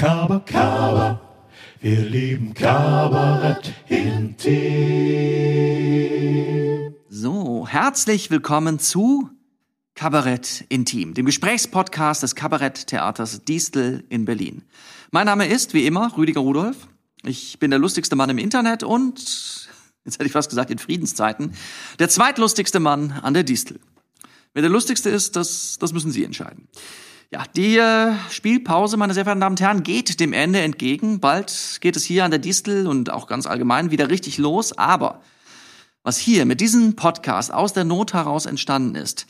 Kaber, Kaber, wir lieben Kabarett intim. So, herzlich willkommen zu Kabarett Intim, dem Gesprächspodcast des Kabaretttheaters Distel in Berlin. Mein Name ist, wie immer, Rüdiger Rudolf. Ich bin der lustigste Mann im Internet und, jetzt hätte ich fast gesagt, in Friedenszeiten, der zweitlustigste Mann an der Distel. Wer der lustigste ist, das, das müssen Sie entscheiden. Ja, die äh, Spielpause, meine sehr verehrten Damen und Herren, geht dem Ende entgegen. Bald geht es hier an der Distel und auch ganz allgemein wieder richtig los. Aber was hier mit diesem Podcast aus der Not heraus entstanden ist,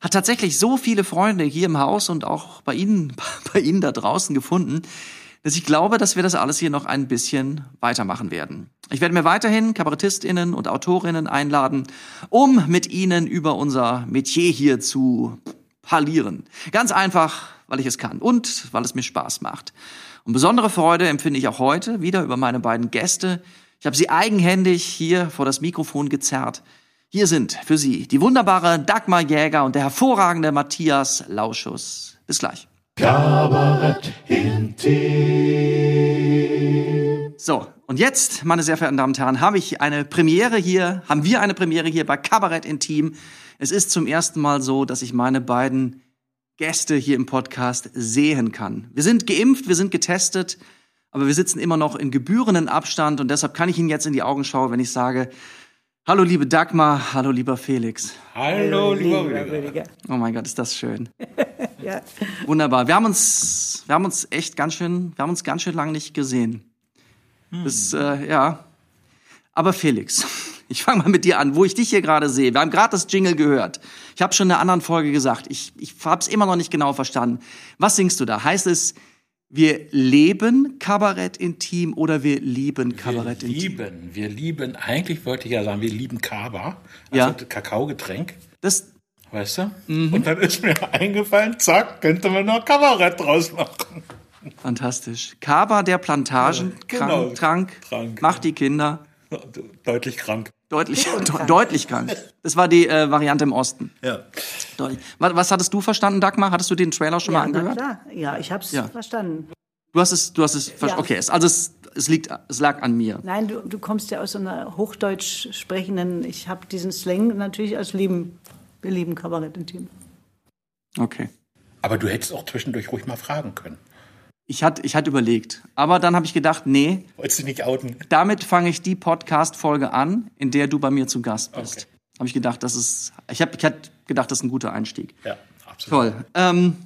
hat tatsächlich so viele Freunde hier im Haus und auch bei Ihnen, bei Ihnen da draußen gefunden, dass ich glaube, dass wir das alles hier noch ein bisschen weitermachen werden. Ich werde mir weiterhin KabarettistInnen und Autorinnen einladen, um mit Ihnen über unser Metier hier zu parlieren. Ganz einfach, weil ich es kann und weil es mir Spaß macht. Und besondere Freude empfinde ich auch heute wieder über meine beiden Gäste. Ich habe sie eigenhändig hier vor das Mikrofon gezerrt. Hier sind für Sie die wunderbare Dagmar Jäger und der hervorragende Matthias Lauschus. Bis gleich. Kabarett. So, und jetzt, meine sehr verehrten Damen und Herren, habe ich eine Premiere hier, haben wir eine Premiere hier bei Kabarett Intim. Es ist zum ersten Mal so, dass ich meine beiden Gäste hier im Podcast sehen kann. Wir sind geimpft, wir sind getestet, aber wir sitzen immer noch in gebührenden Abstand und deshalb kann ich Ihnen jetzt in die Augen schauen, wenn ich sage, hallo liebe Dagmar, hallo lieber Felix. Hallo, lieber Rüdiger. Oh mein Gott, ist das schön. Ja. Wunderbar. Wir haben uns, wir haben uns echt ganz schön, wir haben uns ganz schön lange nicht gesehen. Das, äh, ja. Aber Felix, ich fange mal mit dir an, wo ich dich hier gerade sehe. Wir haben gerade das Jingle gehört. Ich habe schon in einer anderen Folge gesagt, ich, ich habe es immer noch nicht genau verstanden. Was singst du da? Heißt es, wir leben Kabarett intim oder wir lieben Kabarett wir intim? lieben, wir lieben, eigentlich wollte ich ja sagen, wir lieben Kaba, also Ja. Kakaogetränk, Das, weißt du? Mhm. Und dann ist mir eingefallen, zack, könnte man noch Kabarett draus machen. fantastisch. Kaba der Plantagen, Ja, krank, genau. Trank, Trank, macht die Kinder Deutlich krank. Deutlich, de deutlich krank. Das war die äh, Variante im Osten. Ja. Deutlich. Was, was hattest du verstanden, Dagmar? Hattest du den Trailer schon mal Ja, na angehört? klar. Ja, ich habe es Ja. verstanden. Du hast es, du hast es, Ja. okay, es, also es, es liegt, es lag an mir. Nein, du, du kommst ja aus so einer hochdeutsch sprechenden, ich habe diesen Slang natürlich als lieben, wir lieben Kabarett intim. Okay. Aber du hättest auch zwischendurch ruhig mal fragen können. Ich hatte, ich hatte überlegt, aber dann habe ich gedacht, nee, Wolltest du nicht outen? damit fange ich die Podcast-Folge an, in der du bei mir zu Gast bist. Okay. Habe ich gedacht, das ist, ich habe, ich hatte gedacht, das ist ein guter Einstieg. Ja, absolut. Toll. Ähm,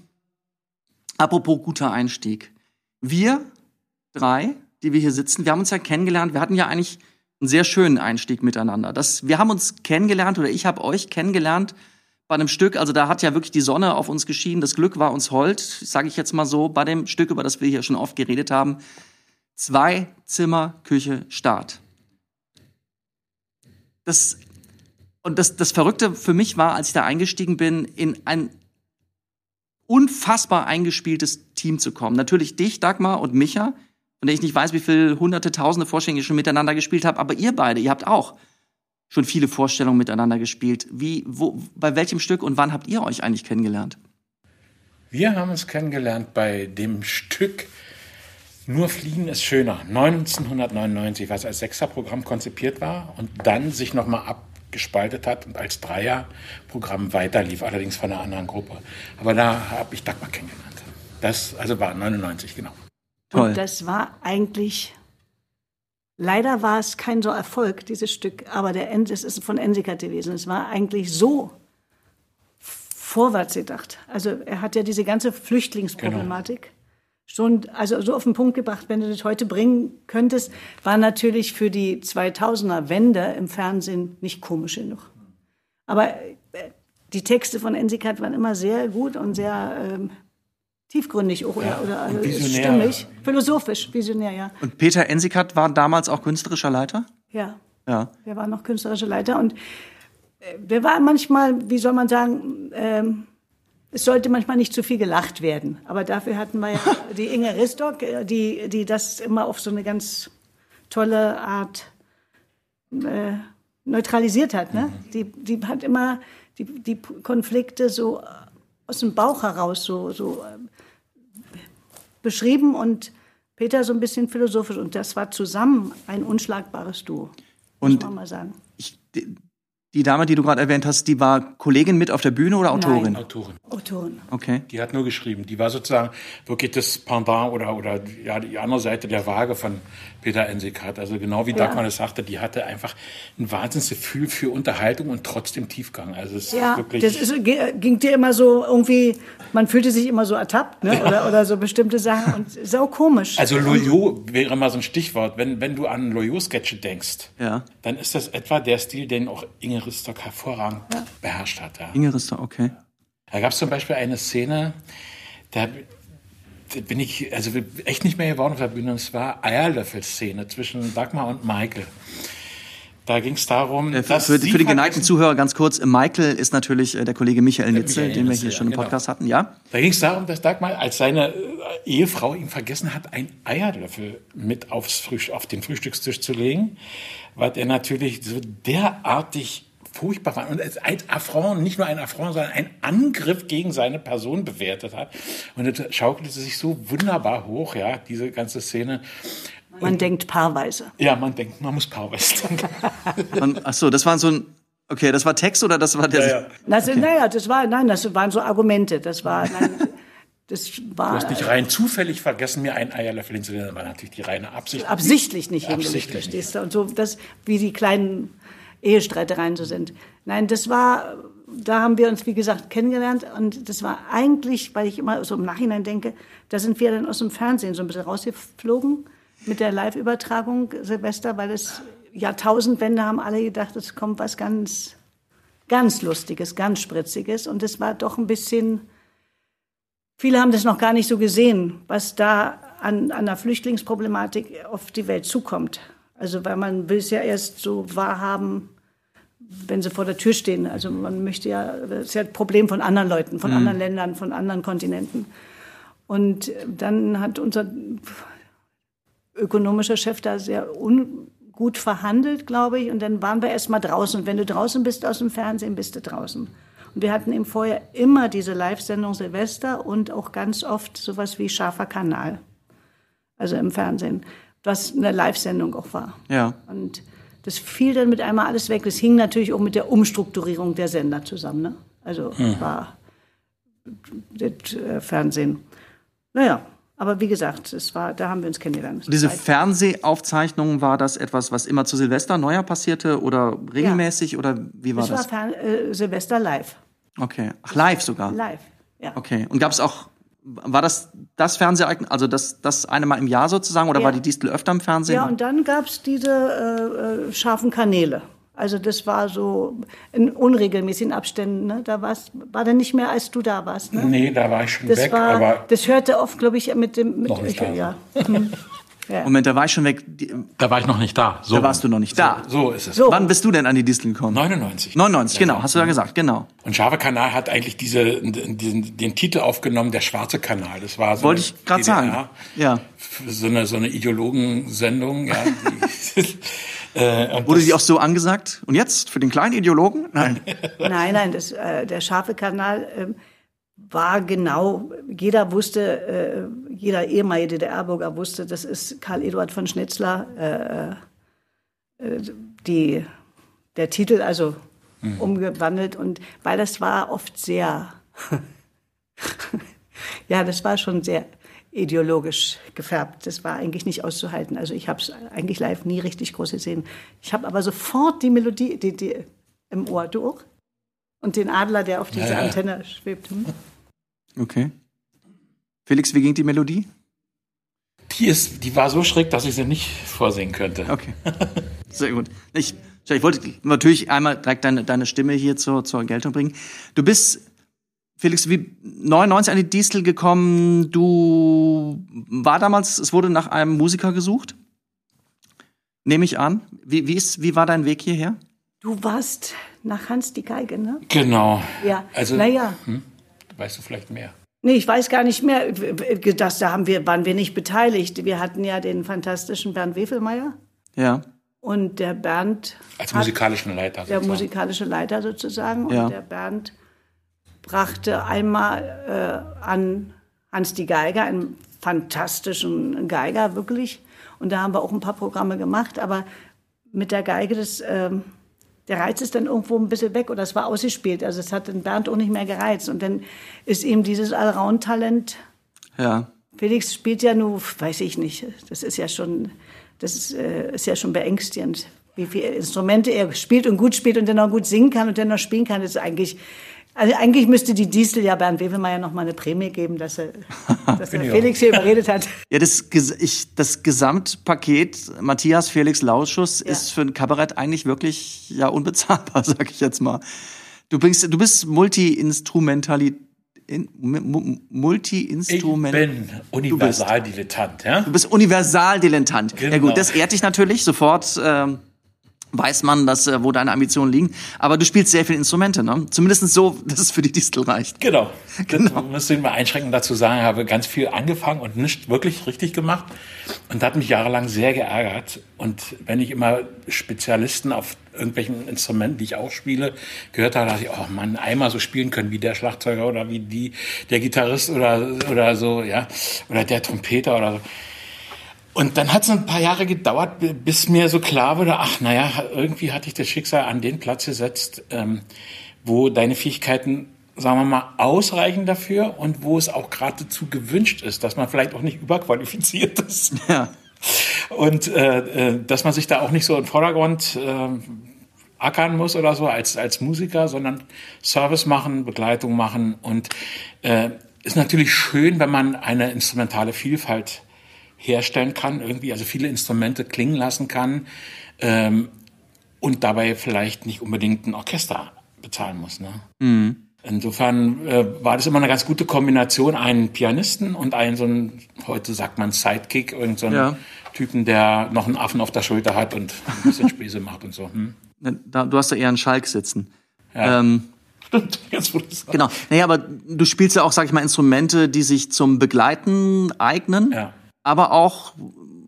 apropos guter Einstieg. Wir drei, die wir hier sitzen, wir haben uns ja kennengelernt. Wir hatten ja eigentlich einen sehr schönen Einstieg miteinander. Das, wir haben uns kennengelernt oder ich habe euch kennengelernt bei einem Stück. Also da hat ja wirklich die Sonne auf uns geschienen. Das Glück war uns hold, sage ich jetzt mal so, bei dem Stück, über das wir hier schon oft geredet haben. Zwei Zimmer, Küche, Start. Das, und das, das Verrückte für mich war, als ich da eingestiegen bin, in ein unfassbar eingespieltes Team zu kommen. Natürlich dich, Dagmar und Micha, von der ich nicht weiß, wie viele hunderte, tausende Vorstellungen ich schon miteinander gespielt habe, aber ihr beide, ihr habt auch schon viele Vorstellungen miteinander gespielt. Wie, wo, bei welchem Stück und wann habt ihr euch eigentlich kennengelernt? Wir haben uns kennengelernt bei dem Stück Nur Fliegen ist schöner, 1999, was als Sechserprogramm konzipiert war und dann sich nochmal abgespaltet hat und als Dreierprogramm weiterlief, allerdings von einer anderen Gruppe. Aber da habe ich Dagmar kennengelernt. Das also war 99, genau. Toll. Und das war eigentlich, leider war es kein so Erfolg, dieses Stück, aber der End, es ist von Ensikat gewesen. Es war eigentlich so vorwärts gedacht. Also er hat ja diese ganze Flüchtlingsproblematik schon, also so auf den Punkt gebracht, wenn du das heute bringen könntest, war natürlich für die 2000er Wende im Fernsehen nicht komisch genug. Aber äh, die Texte von Ensikat waren immer sehr gut und sehr ähm, tiefgründig auch, oder, oder also visionär. stimmig, philosophisch, visionär, ja. Und Peter Ensikat war damals auch künstlerischer Leiter? Ja, Ja. wir waren noch künstlerische Leiter und äh, wir waren manchmal, wie soll man sagen, ähm, es sollte manchmal nicht zu viel gelacht werden. Aber dafür hatten wir ja die Inge Ristock, äh, die, die das immer auf so eine ganz tolle Art äh, neutralisiert hat. Ne? Die, die hat immer die, die Konflikte so aus dem Bauch heraus so, so äh, beschrieben und Peter so ein bisschen philosophisch. Und das war zusammen ein unschlagbares Duo. Und- muss man mal sagen. Ich, die, Dame, die du gerade erwähnt hast, die war Kollegin mit auf der Bühne oder Autorin? Nein. Autorin. Autorin. Okay. Die hat nur geschrieben. Die war sozusagen wirklich das Pendant oder, oder ja, die andere Seite der Waage von Peter Ensikat. Also genau wie Dagmar das sagte, die hatte einfach ein Wahnsinnsgefühl für Unterhaltung und trotzdem Tiefgang. Also es ist Ja, wirklich. das ist, ging dir immer so irgendwie, man fühlte sich immer so ertappt, ne? oder, oder so bestimmte Sachen und sau komisch. also Loyot wäre mal so ein Stichwort. Wenn, wenn du an Loyot-Sketche denkst, Ja. dann ist das etwa der Stil, den auch Inge Ristock hervorragend beherrscht hat. Ja. Inge Rister, okay. Da gab es zum Beispiel eine Szene, da bin ich also echt nicht mehr geworden auf der Bühne. Und es war Eierlöffel-Szene zwischen Dagmar und Michael. Da ging es darum, Äh, Für, dass für, für die geneigten Zuhörer ganz kurz, Michael ist natürlich äh, der Kollege Michael Nitze, Michael den wir hier ja, schon im genau. Podcast hatten, ja? Da ging es darum, dass Dagmar als seine äh, Ehefrau ihm vergessen hat, einen Eierlöffel mit aufs Frühst auf den Frühstückstisch zu legen, weil er natürlich so derartig furchtbar war und als ein Affront, nicht nur ein Affront, sondern ein Angriff gegen seine Person bewertet hat. Und das schaukelte sich so wunderbar hoch, ja, diese ganze Szene. man denkt paarweise. Ja, man denkt, man muss Powers denken. Und, ach so, das war so ein, okay, das war Text oder das war der, Ja, ja. Das, Naja, das war, nein, das waren so Argumente. Das war, nein, das war Du hast nicht rein zufällig vergessen, mir einen Eierlöffel hinzulegen, das war natürlich die reine Absicht. absichtlich nicht hingelegt, Absichtlich verstehst du? Und so, das, wie die kleinen Ehestreitereien so sind. Nein, das war, da haben wir uns, wie gesagt, kennengelernt und das war eigentlich, weil ich immer so im Nachhinein denke, da sind wir dann aus dem Fernsehen so ein bisschen rausgeflogen mit der Live-Übertragung Silvester, weil es Jahrtausendwende haben alle gedacht, es kommt was ganz, ganz Lustiges, ganz Spritziges und es war doch ein bisschen, Viele haben das noch gar nicht so gesehen, was da an, an der Flüchtlingsproblematik auf die Welt zukommt. Also weil man will es ja erst so wahrhaben, wenn sie vor der Tür stehen. Also man möchte ja, das ist ja ein Problem von anderen Leuten, von anderen Ländern, von anderen Kontinenten. Und dann hat unser ökonomischer Chef da sehr ungut verhandelt, glaube ich. Und dann waren wir erst mal draußen. Und wenn du draußen bist aus dem Fernsehen, bist du draußen. Und wir hatten eben vorher immer diese Live-Sendung Silvester und auch ganz oft sowas wie Scharfer Kanal. Also im Fernsehen. Was eine Live-Sendung auch war. ja. Und das fiel dann mit einmal alles weg. Das hing natürlich auch mit der Umstrukturierung der Sender zusammen. Ne? Also war das äh, Fernsehen. Naja, aber wie gesagt, es war, da haben wir uns kennengelernt. Diese Zeit- Fernsehaufzeichnung, war das etwas, was immer zu Silvester Neujahr passierte oder regelmäßig oder wie war das war das? Fern äh, Silvester live. Okay. Ach, live sogar. Live, ja. Okay. Und gab es auch, war das das Fernsehereignis, also das, das eine Mal im Jahr sozusagen oder Ja. war die Distel öfter im Fernsehen? Ja, und dann gab's diese äh, äh, scharfen Kanäle. Also das war so in unregelmäßigen Abständen. Ne? Da war's, war dann nicht mehr, als du da warst. Ne? Nee, da war ich schon Das weg, war, aber das hörte oft, glaube ich, mit dem. Mit, Noch nicht da. ja. Ja. Moment, da war ich schon weg. Da war ich noch nicht da. So, da warst du noch nicht da. So ist es. So. Wann bist du denn an die Distel gekommen? 99. 99, genau, hast du ja gesagt, genau. Und Java Kanal hat eigentlich diese, diesen, den Titel aufgenommen, der schwarze Kanal. Das war so Wollte ich gerade sagen. Ja. So eine, so eine Ideologensendung, ja. Äh, Wurde die auch so angesagt? Und jetzt für den kleinen Ideologen? Nein. Nein, nein, das, äh, der scharfe Kanal ähm, war genau, jeder wusste, äh, jeder ehemalige DDR-Bürger wusste, das ist Karl Eduard von Schnitzler, äh, äh, die, der Titel, also umgewandelt. Und weil das war oft sehr, ja, das war schon sehr ideologisch gefärbt. Das war eigentlich nicht auszuhalten. Also ich habe es eigentlich live nie richtig groß gesehen. Ich habe aber sofort die Melodie die, die, im Ohr. Du auch? Und den Adler, der auf dieser Ja, ja. Antenne schwebt. Hm? Okay. Felix, wie ging die Melodie? die, ist, die war so schräg, dass ich sie nicht vorsingen könnte. Okay. Sehr gut. Ich, ich wollte natürlich einmal direkt deine, deine Stimme hier zur, zur Geltung bringen. Du bist, Felix, wie 99 an die Distel gekommen. Du war damals, es wurde nach einem Musiker gesucht. Nehme ich an. Wie, wie, ist, wie war dein Weg hierher? Du warst nach Hans die Geige, ne? Genau. Ja. Also, naja. hm, weißt du vielleicht mehr? Nee, ich weiß gar nicht mehr. Das, da haben wir, waren wir nicht beteiligt. Wir hatten ja den fantastischen Bernd Wefelmeier Ja. und der Bernd Als musikalischen Leiter. der sozusagen. musikalische Leiter sozusagen. Und Ja. der Bernd brachte einmal äh, an Hans die Geiger, einen fantastischen Geiger, wirklich. Und da haben wir auch ein paar Programme gemacht, aber mit der Geige, das, ähm, der Reiz ist dann irgendwo ein bisschen weg oder es war ausgespielt. Also es hat den Bernd auch nicht mehr gereizt. Und dann ist ihm dieses Allround-Talent. Ja. Felix spielt ja nur, weiß ich nicht, das ist ja schon, das ist, äh, ist ja schon beängstigend, wie viele Instrumente er spielt und gut spielt und dann auch gut singen kann und dann noch spielen kann. Ist eigentlich, also eigentlich müsste die Diesel ja Bernd Wevelmeier noch mal eine Prämie geben, dass er, dass er Felix hier überredet hat. Ja, das, ich, das Gesamtpaket Matthias Felix Lauschus Ja. ist für ein Kabarett eigentlich wirklich ja unbezahlbar, sag ich jetzt mal. Du bringst, du bist Multi-Instrumentali, in, mu- mu- Ich bin Universaldilettant, ja? Du bist Universaldilettant. Ja Genau. gut, das ehrt dich natürlich. Sofort ähm, weiß man, dass, äh, wo deine Ambitionen liegen. Aber du spielst sehr viele Instrumente, ne? Zumindest so, dass es für die Distel reicht. Genau. genau. Das muss ich mal einschränkend dazu sagen, ich habe ganz viel angefangen und nicht wirklich richtig gemacht und hat mich jahrelang sehr geärgert. Und wenn ich immer Spezialisten auf irgendwelchen Instrumenten, die ich auch spiele, gehört habe, dachte ich, oh Mann, einmal so spielen können wie der Schlagzeuger oder wie die, der Gitarrist oder, oder so, ja, oder der Trompeter oder so. Und dann hat es ein paar Jahre gedauert, bi- bis mir so klar wurde, ach naja, irgendwie hatte ich das Schicksal an den Platz gesetzt, ähm, wo deine Fähigkeiten, sagen wir mal, ausreichen dafür und wo es auch geradezu gewünscht ist, dass man vielleicht auch nicht überqualifiziert ist. Ja. Und äh, äh, dass man sich da auch nicht so im Vordergrund äh, ackern muss oder so als, als Musiker, sondern Service machen, Begleitung machen. Und äh, ist natürlich schön, wenn man eine instrumentale Vielfalt herstellen kann, irgendwie, also viele Instrumente klingen lassen kann ähm, und dabei vielleicht nicht unbedingt ein Orchester bezahlen muss. Ne? Insofern äh, war das immer eine ganz gute Kombination, einen Pianisten und einen so einen, heute sagt man Sidekick, irgend so einen Ja. Typen, der noch einen Affen auf der Schulter hat und ein bisschen Späße macht und so. Hm? Da, du hast da eher einen Schalk sitzen. Ja. Ähm, Stimmt, jetzt sagst. genau. Naja, aber du spielst ja auch, sag ich mal, Instrumente, die sich zum Begleiten eignen. Ja. Aber auch,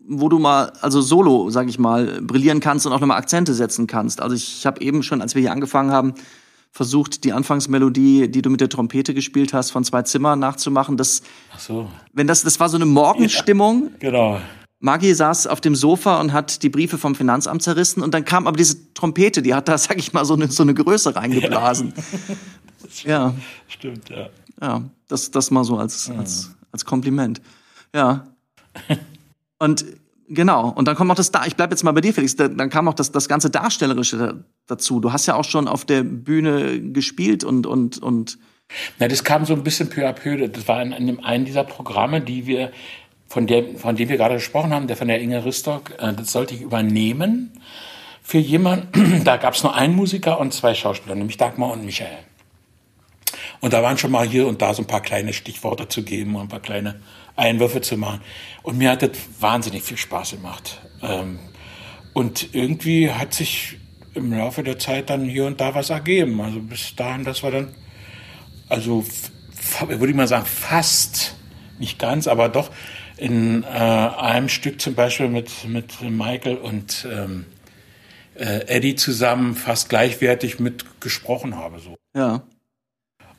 wo du mal, also solo, sag ich mal, brillieren kannst und auch nochmal Akzente setzen kannst. Also ich habe eben schon, als wir hier angefangen haben, versucht, die Anfangsmelodie, die du mit der Trompete gespielt hast, von zwei Zimmer nachzumachen. Das, Ach so, wenn das, das war so eine Morgenstimmung. genau. Maggie saß auf dem Sofa und hat die Briefe vom Finanzamt zerrissen und dann kam aber diese Trompete, die hat da, sag ich mal, so eine, so eine Größe reingeblasen. Ja, Stimmt, ja. ja, das, das mal so als, als, als Kompliment. Ja. Und genau, und dann kommt auch das da, ich bleib jetzt mal bei dir, Felix, da, dann kam auch das, das ganze Darstellerische da, dazu. Du hast ja auch schon auf der Bühne gespielt und, und, und Na, das kam so ein bisschen peu à peu. Das war in, in dem einen dieser Programme, die wir, von, der, von dem wir gerade gesprochen haben, der von der Inge Ristock, äh, das sollte ich übernehmen für jemanden. Da gab es nur einen Musiker und zwei Schauspieler, nämlich Dagmar und Michael. Und da waren schon mal hier und da so ein paar kleine Stichworte zu geben und ein paar kleine Einwürfe zu machen. Und mir hat das wahnsinnig viel Spaß gemacht. Ähm, und irgendwie hat sich im Laufe der Zeit dann hier und da was ergeben. Also bis dahin, dass wir dann also würde ich mal sagen, fast, nicht ganz, aber doch in äh, einem Stück zum Beispiel mit, mit Michael und ähm, äh, Eddie zusammen fast gleichwertig mitgesprochen habe. So. ja.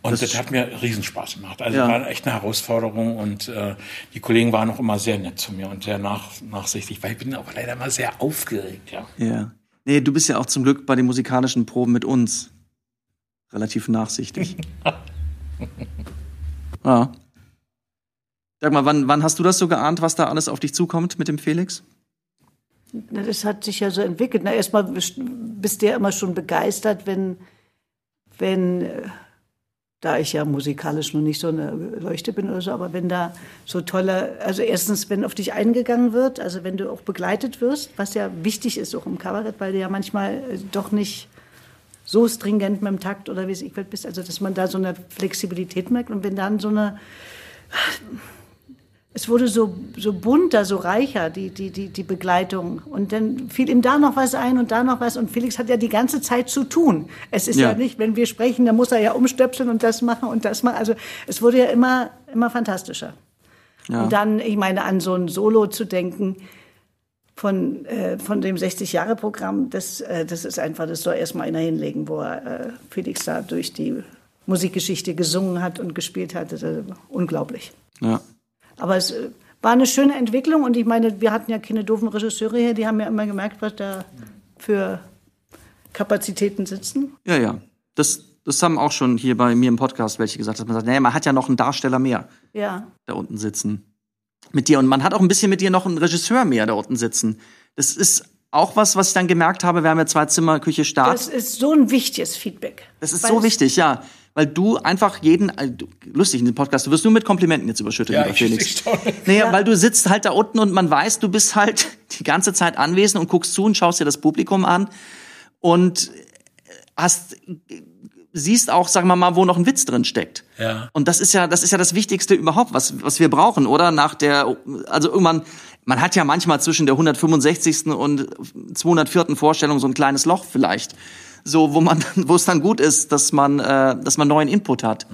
Und Das das, hat mir Riesenspaß gemacht. Also Ja. war echt eine Herausforderung und äh, die Kollegen waren auch immer sehr nett zu mir und sehr nach, nachsichtig, weil ich bin auch leider mal sehr aufgeregt, ja. Ja. Nee, du bist ja auch zum Glück bei den musikalischen Proben mit uns relativ nachsichtig. ja. Sag mal, wann, wann hast du das so geahnt, was da alles auf dich zukommt mit dem Felix? Na, das hat sich ja so entwickelt. Na, erstmal bist bist du ja immer schon begeistert, wenn, wenn, äh, da ich ja musikalisch noch nicht so eine Leuchte bin oder so, aber wenn da so tolle, also erstens, wenn auf dich eingegangen wird, also wenn du auch begleitet wirst, was ja wichtig ist auch im Kabarett, weil du ja manchmal äh, doch nicht so stringent mit dem Takt oder wie es ich bist, also dass man da so eine Flexibilität merkt. Und wenn dann so eine es wurde so, so bunter, so reicher, die, die, die, die Begleitung. Und dann fiel ihm da noch was ein und da noch was. Und Felix hat ja die ganze Zeit zu tun. Es ist ja, Ja. nicht, wenn wir sprechen, dann muss er ja umstöpseln und das machen und das machen. Also es wurde ja immer, immer fantastischer. Ja. Und dann, ich meine, an so ein Solo zu denken von, äh, von dem 60-Jahre-Programm, das, äh, das ist einfach, das soll erstmal einer hinlegen, wo er, äh, Felix da durch die Musikgeschichte gesungen hat und gespielt hat. Das ist unglaublich. Ja. Aber es, äh, war eine schöne Entwicklung und ich meine, wir hatten ja keine doofen Regisseure hier, die haben ja immer gemerkt, was da für Kapazitäten sitzen. Ja, ja. Das, das haben auch schon hier bei mir im Podcast welche gesagt, dass man sagt, naja, man hat ja noch einen Darsteller mehr Ja. da unten sitzen. Mit dir. Und man hat auch ein bisschen mit dir noch einen Regisseur mehr da unten sitzen. Das ist auch was, was ich dann gemerkt habe. Wir haben ja zwei Zimmer, Küche, Start. Das ist so ein wichtiges Feedback. Das ist Weil so wichtig, ja. Weil du einfach jeden, äh, lustig in dem Podcast, du wirst nur mit Komplimenten jetzt überschüttet, Ja, lieber ich- Felix. ich staune. Naja, weil du sitzt halt da unten und man weiß, du bist halt die ganze Zeit anwesend und guckst zu und schaust dir das Publikum an und hast, siehst auch, sagen wir mal, wo noch ein Witz drin steckt. Ja. Und das ist ja, das ist ja das Wichtigste überhaupt, was, was wir brauchen, oder? Nach der, also irgendwann, man hat ja manchmal zwischen der 165. und 204. Vorstellung so ein kleines Loch vielleicht. So, wo man, wo es dann gut ist, dass man, äh, dass man neuen Input hat.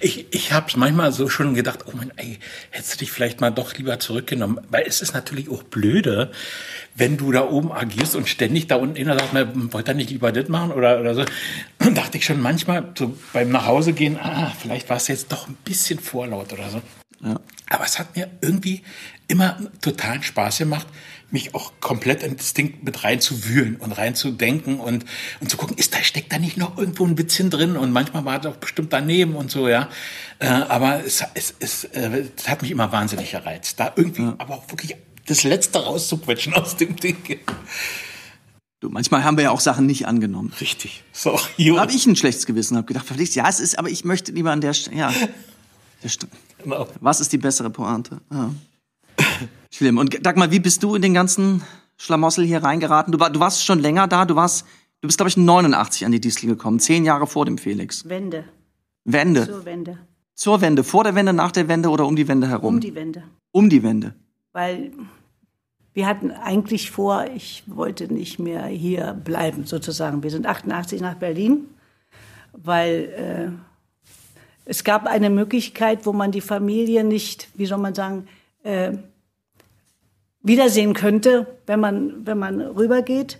Ich, ich habe manchmal so schon gedacht, oh Mann, ey, hättest du dich vielleicht mal doch lieber zurückgenommen. Weil es ist natürlich auch blöde, wenn du da oben agierst und ständig da unten inner sagst, na, wollt ihr nicht lieber das machen oder, oder so. Und dachte ich schon manchmal so beim Nachhausegehen, ah, vielleicht war es jetzt doch ein bisschen vorlaut oder so. Ja. Aber es hat mir irgendwie immer totalen Spaß gemacht, mich auch komplett in das Ding mit reinzuwühlen und reinzudenken und, und zu gucken, ist da, steckt da nicht noch irgendwo ein Witzchen drin? Und manchmal war das auch bestimmt daneben und so, ja. Äh, aber es, es, es, äh, es hat mich immer wahnsinnig gereizt. Da irgendwie, aber auch wirklich das Letzte rauszuquetschen aus dem Ding. Du, manchmal haben wir ja auch Sachen nicht angenommen. Richtig. So, habe ich ein schlechtes Gewissen, habe gedacht, Felix, ja, es ist, aber ich möchte lieber an der Stelle, ja. Der St- Genau. Was ist die bessere Pointe? Ja. Schlimm. Und Dagmar, wie bist du in den ganzen Schlamassel hier reingeraten? Du, war, du warst schon länger da, du warst, du bist, glaube ich, 89 an die Distel gekommen, zehn Jahre vor dem Felix. Wende. Wende. Zur Wende. Zur Wende, vor der Wende, nach der Wende oder um die Wende herum? Um die Wende. um die Wende. Weil wir hatten eigentlich vor, ich wollte nicht mehr hier bleiben, sozusagen. Wir sind 88 nach Berlin, weil äh, es gab eine Möglichkeit, wo man die Familie nicht, wie soll man sagen, äh, wiedersehen könnte, wenn man, wenn man rübergeht.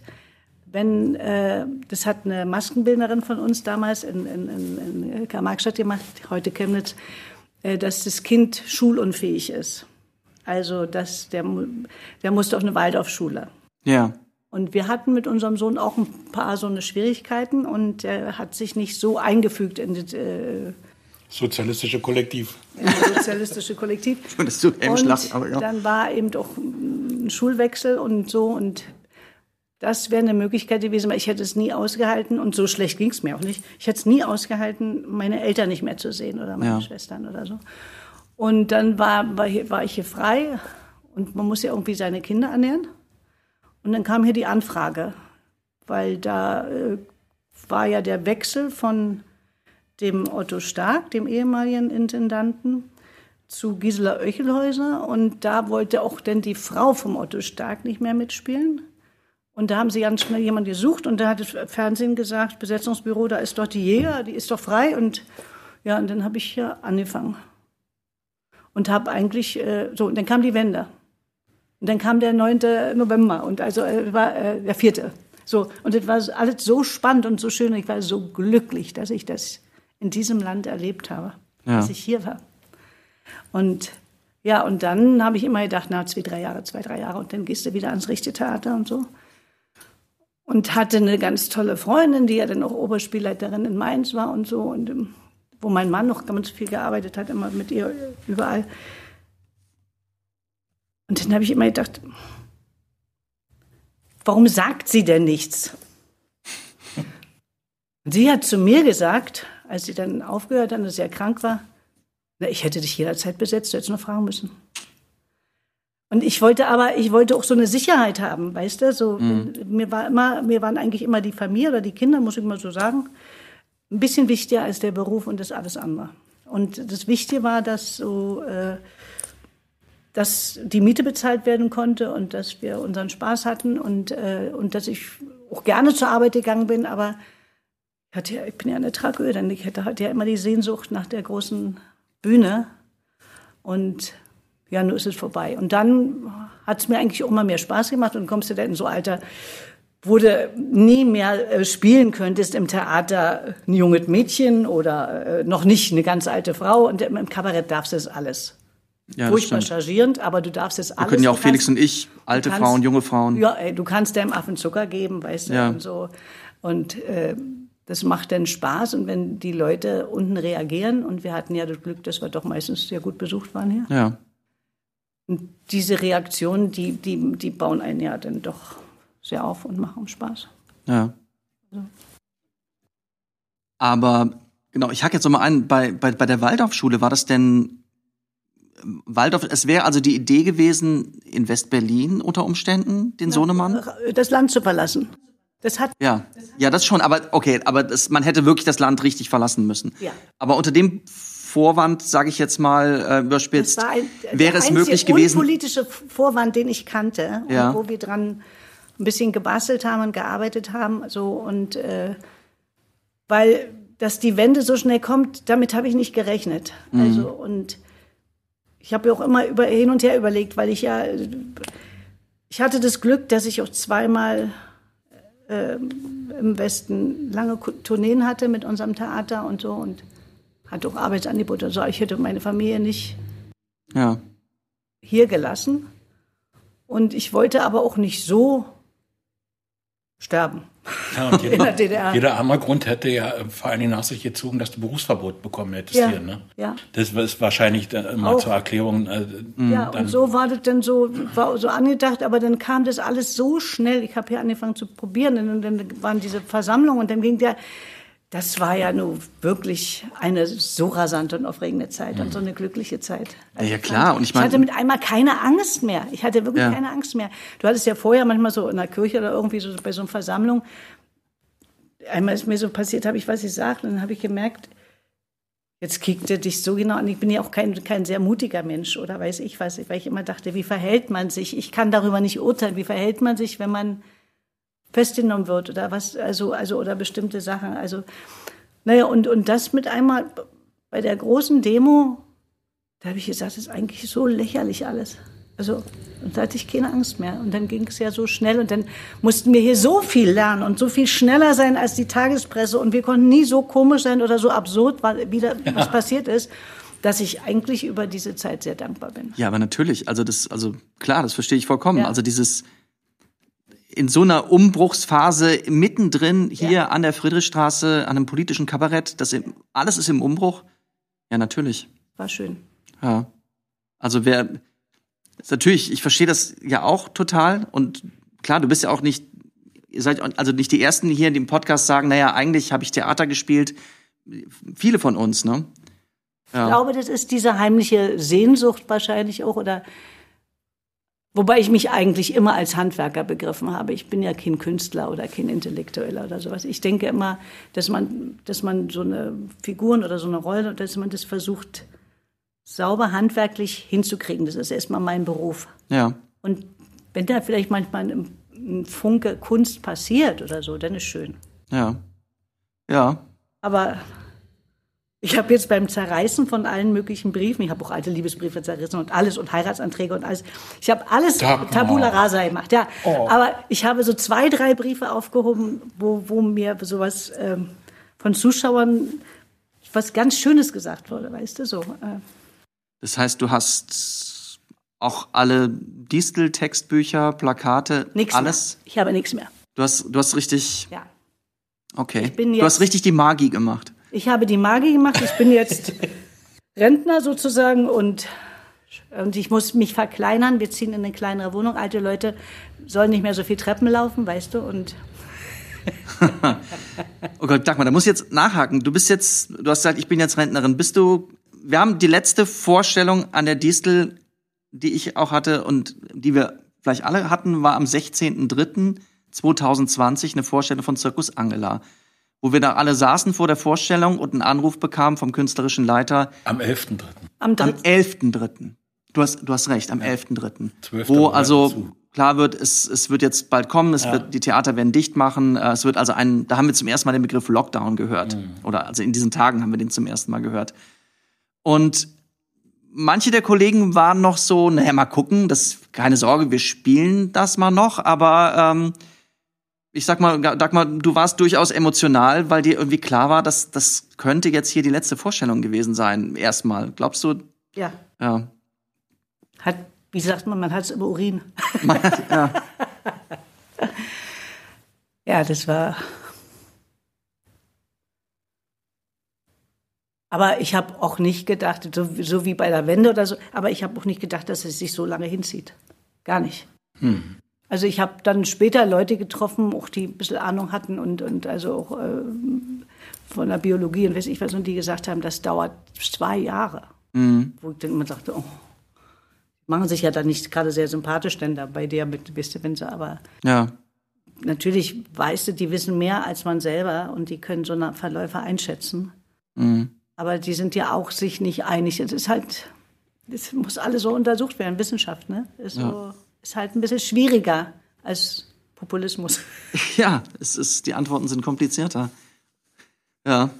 Wenn, äh, das hat eine Maskenbildnerin von uns damals in, in, in, in Karl-Marx-Stadt gemacht, heute Chemnitz, äh, dass das Kind schulunfähig ist. Also, dass der, der musste auf eine Waldorfschule. Ja. Und wir hatten mit unserem Sohn auch ein paar so eine Schwierigkeiten und er hat sich nicht so eingefügt in das, äh, Sozialistische Kollektiv. sozialistische Kollektiv. Und das tut Helm Und ja. dann war eben doch ein Schulwechsel und so und das wäre eine Möglichkeit gewesen, weil ich hätte es nie ausgehalten und so schlecht ging es mir auch nicht. Ich hätte es nie ausgehalten, meine Eltern nicht mehr zu sehen oder meine Ja. Schwestern oder so. Und dann war, war, hier, war ich hier frei und man muss ja irgendwie seine Kinder ernähren. Und dann kam hier die Anfrage, weil da äh, war ja der Wechsel von dem Otto Stark, dem ehemaligen Intendanten, zu Gisela Oechelhäuser. Und da wollte auch denn die Frau vom Otto Stark nicht mehr mitspielen. Und da haben sie ganz schnell jemanden gesucht und da hat das Fernsehen gesagt, Besetzungsbüro, da ist doch die Jäger, die ist doch frei. Und ja, und dann habe ich ja angefangen. Und habe eigentlich, äh, so, und dann kam die Wende. Und dann kam der 9. November und also äh, war äh, der 4. So, und das war alles so spannend und so schön. Ich war so glücklich, dass ich das in diesem Land erlebt habe, Ja. dass ich hier war. Und ja, und dann habe ich immer gedacht, na, zwei, drei Jahre, zwei, drei Jahre und dann gehst du wieder ans Richtetheater und so. Und hatte eine ganz tolle Freundin, die ja dann auch Oberspielleiterin in Mainz war und so. Und ähm, wo mein Mann noch ganz viel gearbeitet hat, immer mit ihr überall. Und dann habe ich immer gedacht, warum sagt sie denn nichts? Und sie hat zu mir gesagt, als sie dann aufgehört hat, dass sie krank war, na, ich hätte dich jederzeit besetzt, du hättest nur fragen müssen. Und ich wollte aber, ich wollte auch so eine Sicherheit haben, weißt du? So, mir war immer, mir waren eigentlich immer die Familie oder die Kinder, muss ich mal so sagen, ein bisschen wichtiger als der Beruf und das alles andere. Und das Wichtige war, dass so, äh, dass die Miete bezahlt werden konnte und dass wir unseren Spaß hatten und, äh, und dass ich auch gerne zur Arbeit gegangen bin, aber ich, hatte ja, ich bin ja eine Tragödin. Ich hatte, hatte ja immer die Sehnsucht nach der großen Bühne. Und ja, nun ist es vorbei. Und dann hat es mir eigentlich auch immer mehr Spaß gemacht und kommst du dann in so Alter, wo du nie mehr äh, spielen könntest im Theater ein junges Mädchen oder äh, noch nicht eine ganz alte Frau. Und im Kabarett darfst du das alles. Ja, furchtbar chargierend, aber du darfst jetzt alles. Wir können ja auch du Felix kannst- und ich, alte kannst- Frauen, junge Frauen. Ja, ey, du kannst deinem Affen Zucker geben, weißt du, Ja. und so. Und äh, das macht dann Spaß. Und wenn die Leute unten reagieren, und wir hatten ja das Glück, dass wir doch meistens sehr gut besucht waren hier. Ja. Und diese Reaktionen, die, die, die bauen einen ja dann doch sehr auf und machen Spaß. Ja. Aber genau, ich hake jetzt noch mal ein, bei, bei, bei der Waldorfschule war das denn Waldorf, es wäre also die Idee gewesen, in Westberlin unter Umständen den Sohnemann? Das Land zu verlassen. Das hat Ja, ja, das schon, aber okay, aber das, man hätte wirklich das Land richtig verlassen müssen. Ja. Aber unter dem Vorwand, sage ich jetzt mal äh, Das überspitzt, ein, wäre der es möglich gewesen. unpolitische Vorwand, den ich kannte, Ja. wo wir dran ein bisschen gebastelt haben und gearbeitet haben, so und äh, weil dass die Wende so schnell kommt, damit habe ich nicht gerechnet. Mhm. Also und ich habe ja auch immer über, hin und her überlegt, weil ich ja ich hatte das Glück, dass ich auch zweimal äh, im Westen lange Tourneen hatte mit unserem Theater und so und hatte auch Arbeitsangebote. Also ich hätte meine Familie nicht Ja, hier gelassen. Und ich wollte aber auch nicht so sterben. Ja, und In der DDR. jeder arme Grund hätte ja äh, vor allen Dingen nach sich gezogen, dass du Berufsverbot bekommen hättest Ja, hier. Ne? ja. Das ist wahrscheinlich mal zur Erklärung. Äh, Ja, und so war das dann so, war so angedacht, aber dann kam das alles so schnell. Ich habe hier angefangen zu probieren und dann waren diese Versammlungen und dann ging der, das war ja nur wirklich eine so rasante und aufregende Zeit und so eine glückliche Zeit. Also Ja, klar, und ich mein- ich hatte mit einmal keine Angst mehr. Ich hatte wirklich Ja. keine Angst mehr. Du hattest ja vorher manchmal so in der Kirche oder irgendwie so bei so einer Versammlung, einmal ist mir so passiert, habe ich was gesagt und dann habe ich gemerkt, Jetzt kickt er dich so genau an. Ich bin ja auch kein, kein sehr mutiger Mensch oder weiß ich was, weil ich immer dachte, wie verhält man sich? Ich kann darüber nicht urteilen. Wie verhält man sich, wenn man festgenommen wird oder was, also, also, oder bestimmte Sachen. Also, naja, und, und das mit einmal bei der großen Demo, da habe ich gesagt, das ist eigentlich so lächerlich alles. Also, und da hatte ich keine Angst mehr. Und dann ging es ja so schnell und dann mussten wir hier so viel lernen und so viel schneller sein als die Tagespresse und wir konnten nie so komisch sein oder so absurd, weil wieder was passiert ist, dass ich eigentlich über diese Zeit sehr dankbar bin. Ja, aber natürlich, also das, also klar, das verstehe ich vollkommen. Ja. Also dieses in so einer Umbruchsphase mittendrin hier Ja. an der Friedrichstraße, an einem politischen Kabarett, das im, alles ist im Umbruch. Ja, natürlich. War schön. Ja. Also wer natürlich, ich verstehe das ja auch total und klar, du bist ja auch nicht ihr seid also nicht die ersten die hier in dem Podcast sagen, naja, eigentlich habe ich Theater gespielt. Viele von uns, ne? Ich glaube, das ist diese heimliche Sehnsucht wahrscheinlich auch oder wobei ich mich eigentlich immer als Handwerker begriffen habe. Ich bin ja kein Künstler oder kein Intellektueller oder sowas. Ich denke immer, dass man, dass man so eine Figuren oder so eine Rolle, dass man das versucht sauber handwerklich hinzukriegen. Das ist erstmal mein Beruf. Ja. Und wenn da vielleicht manchmal ein, ein Funke Kunst passiert oder so, dann ist schön. Ja. Ja. Aber ich habe jetzt beim Zerreißen von allen möglichen Briefen, ich habe auch alte Liebesbriefe zerrissen und alles und Heiratsanträge und alles. Ich habe alles Tabula rasa gemacht, ja. Oh. Aber ich habe so zwei, drei Briefe aufgehoben, wo, wo mir sowas ähm, von Zuschauern was ganz Schönes gesagt wurde, weißt du, so. Äh, Das heißt, du hast auch alle Distel-Textbücher, Plakate, nix alles. mehr. Ich habe nichts mehr, Du hast, du hast richtig, ja. okay. Ich bin du hast richtig die Magie gemacht. Ich habe die Magie gemacht. Ich bin jetzt Rentner sozusagen und, und ich muss mich verkleinern. Wir ziehen in eine kleinere Wohnung. Alte Leute sollen nicht mehr so viel Treppen laufen, weißt du. Und Oh Gott, Dagmar, da muss ich jetzt nachhaken. Du bist jetzt, du hast gesagt, ich bin jetzt Rentnerin. Bist du, wir haben die letzte Vorstellung an der Distel, die ich auch hatte und die wir vielleicht alle hatten, war am 16.03.2020 eine Vorstellung von Circus Angela. Wo wir da alle saßen vor der Vorstellung und einen Anruf bekamen vom künstlerischen Leiter, Am 11.3. am Am dritten. 11.3. Du hast, du hast recht, am 11.3. 12. Wo also dazu. klar wird, es, es wird jetzt bald kommen, es wird, die Theater werden dicht machen. äh, Es wird also ein, da haben wir zum ersten Mal den Begriff Lockdown gehört. Oder also in diesen Tagen haben wir den zum ersten Mal gehört. Und manche der Kollegen waren noch so, naja, mal gucken, das, keine Sorge, wir spielen das mal noch, aber ähm, ich sag mal, Dagmar, du warst durchaus emotional, weil dir irgendwie klar war, dass das könnte jetzt hier die letzte Vorstellung gewesen sein, erstmal. Glaubst du, Ja. ja. Hat, wie sagt man, man hat es im Urin. ja. Ja, das war. Aber ich habe auch nicht gedacht, so, so, wie bei der Wende oder so, aber ich habe auch nicht gedacht, dass es sich so lange hinzieht. Gar nicht. Hm. Also ich habe dann später Leute getroffen, auch die ein bisschen Ahnung hatten und, und also auch äh, von der Biologie und weiß ich was, und die gesagt haben, das dauert zwei Jahre. Mhm. Wo ich dann immer sagte, oh, machen sich ja dann nicht gerade sehr sympathisch denn da bei der mit, wenn sie aber. Ja. Natürlich weißt du, die wissen mehr als man selber und die können so eine Verläufe einschätzen. Mhm. Aber die sind ja auch sich nicht einig. Es ist halt, es muss alles so untersucht werden. Wissenschaft, ne? Ist, ja. so, ist halt ein bisschen schwieriger als Populismus. Ja, es ist, die Antworten sind komplizierter. Ja.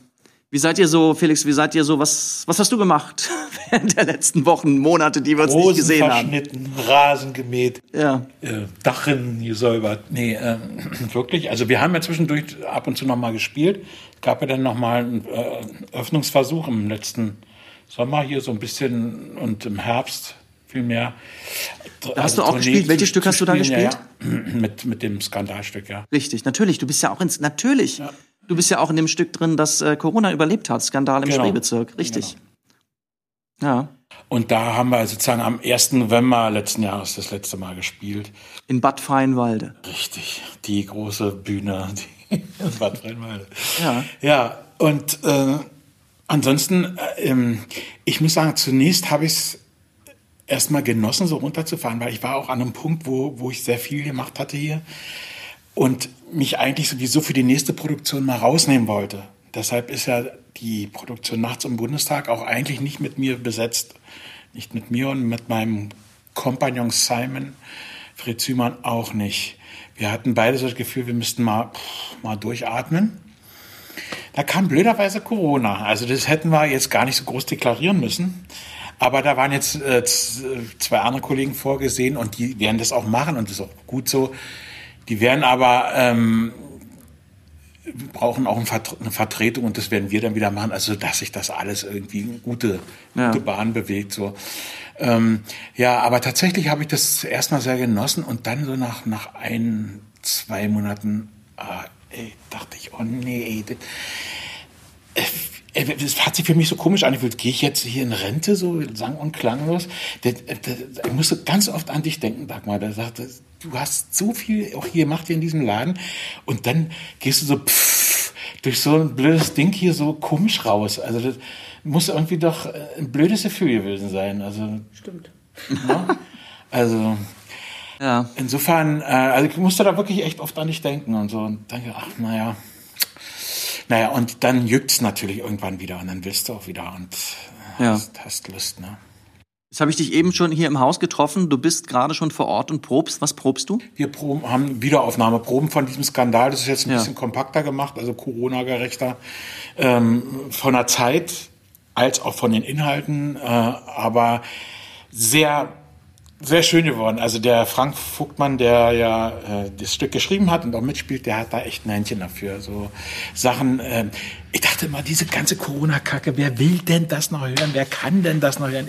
Wie seid ihr so, Felix, wie seid ihr so, was, was hast du gemacht während der letzten Wochen, Monate, die wir uns Rosen nicht gesehen verschnitten, haben? Rasen gemäht, ja. äh, Dachen gesäubert. Nee, äh, wirklich. Also wir haben ja zwischendurch ab und zu noch mal gespielt. Es gab ja dann noch mal einen äh, Öffnungsversuch im letzten Sommer hier so ein bisschen und im Herbst viel mehr. Da hast also du auch gespielt. Welches Stück hast du da gespielt? Ja, ja. Mit, mit dem Skandalstück, ja. Richtig, natürlich. Du bist ja auch ins, natürlich. Ja. Du bist ja auch in dem Stück drin, das äh, Corona überlebt hat, Skandal im genau. Spreebezirk, richtig. Genau. Ja. Und da haben wir sozusagen am 1. November letzten Jahres das letzte Mal gespielt. In Bad Freienwalde. Richtig, die große Bühne die in Bad Freienwalde. Ja. Ja, und äh, ansonsten, äh, ähm, ich muss sagen, zunächst habe ich es erstmal genossen, so runterzufahren, weil ich war auch an einem Punkt, wo, wo ich sehr viel gemacht hatte hier und mich eigentlich sowieso für die nächste Produktion mal rausnehmen wollte. Deshalb ist ja die Produktion Nachts im Bundestag auch eigentlich nicht mit mir besetzt. Nicht mit mir und mit meinem Kompagnon Simon, Fritz Zümann auch nicht. Wir hatten beide so das Gefühl, wir müssten mal, pff, mal durchatmen. Da kam blöderweise Corona. Also das hätten wir jetzt gar nicht so groß deklarieren müssen. Aber da waren jetzt äh, zwei andere Kollegen vorgesehen und die werden das auch machen und das ist auch gut so. Die werden aber ähm, brauchen auch eine Vertretung und das werden wir dann wieder machen, also dass sich das alles irgendwie in gute, ja. gute Bahn bewegt. So. Ähm, ja, aber tatsächlich habe ich das erstmal sehr genossen und dann so nach, nach ein, zwei Monaten ah, ey, dachte ich, oh nee, ey, das hat sich für mich so komisch angefühlt. Gehe ich jetzt hier in Rente, so sang- und klanglos? Das, das, ich musste ganz oft an dich denken, Dagmar. Da sagte, du hast so viel auch hier gemacht hier in diesem Laden und dann gehst du so pff, durch so ein blödes Ding hier so komisch raus. Also das muss irgendwie doch ein blödes Gefühl gewesen sein. Also stimmt. Ja? Also ja. insofern, äh, also ich musste da wirklich echt oft an dich denken und so und denke, ach naja. Naja, und dann juckt's natürlich irgendwann wieder und dann willst du auch wieder und ja. hast, hast Lust, ne? Jetzt habe ich dich eben schon hier im Haus getroffen. Du bist gerade schon vor Ort und probst. Was probst du? Wir proben, haben Wiederaufnahmeproben von diesem Skandal. Das ist jetzt ein ja. bisschen kompakter gemacht, also Corona-gerechter. Ähm, von der Zeit als auch von den Inhalten, äh, aber sehr sehr schön geworden. Also der Frank Vogtmann, der ja äh, das Stück geschrieben hat und auch mitspielt, der hat da echt ein Händchen dafür. So Sachen. Äh, ich dachte immer, diese ganze Corona-Kacke, wer will denn das noch hören? Wer kann denn das noch hören?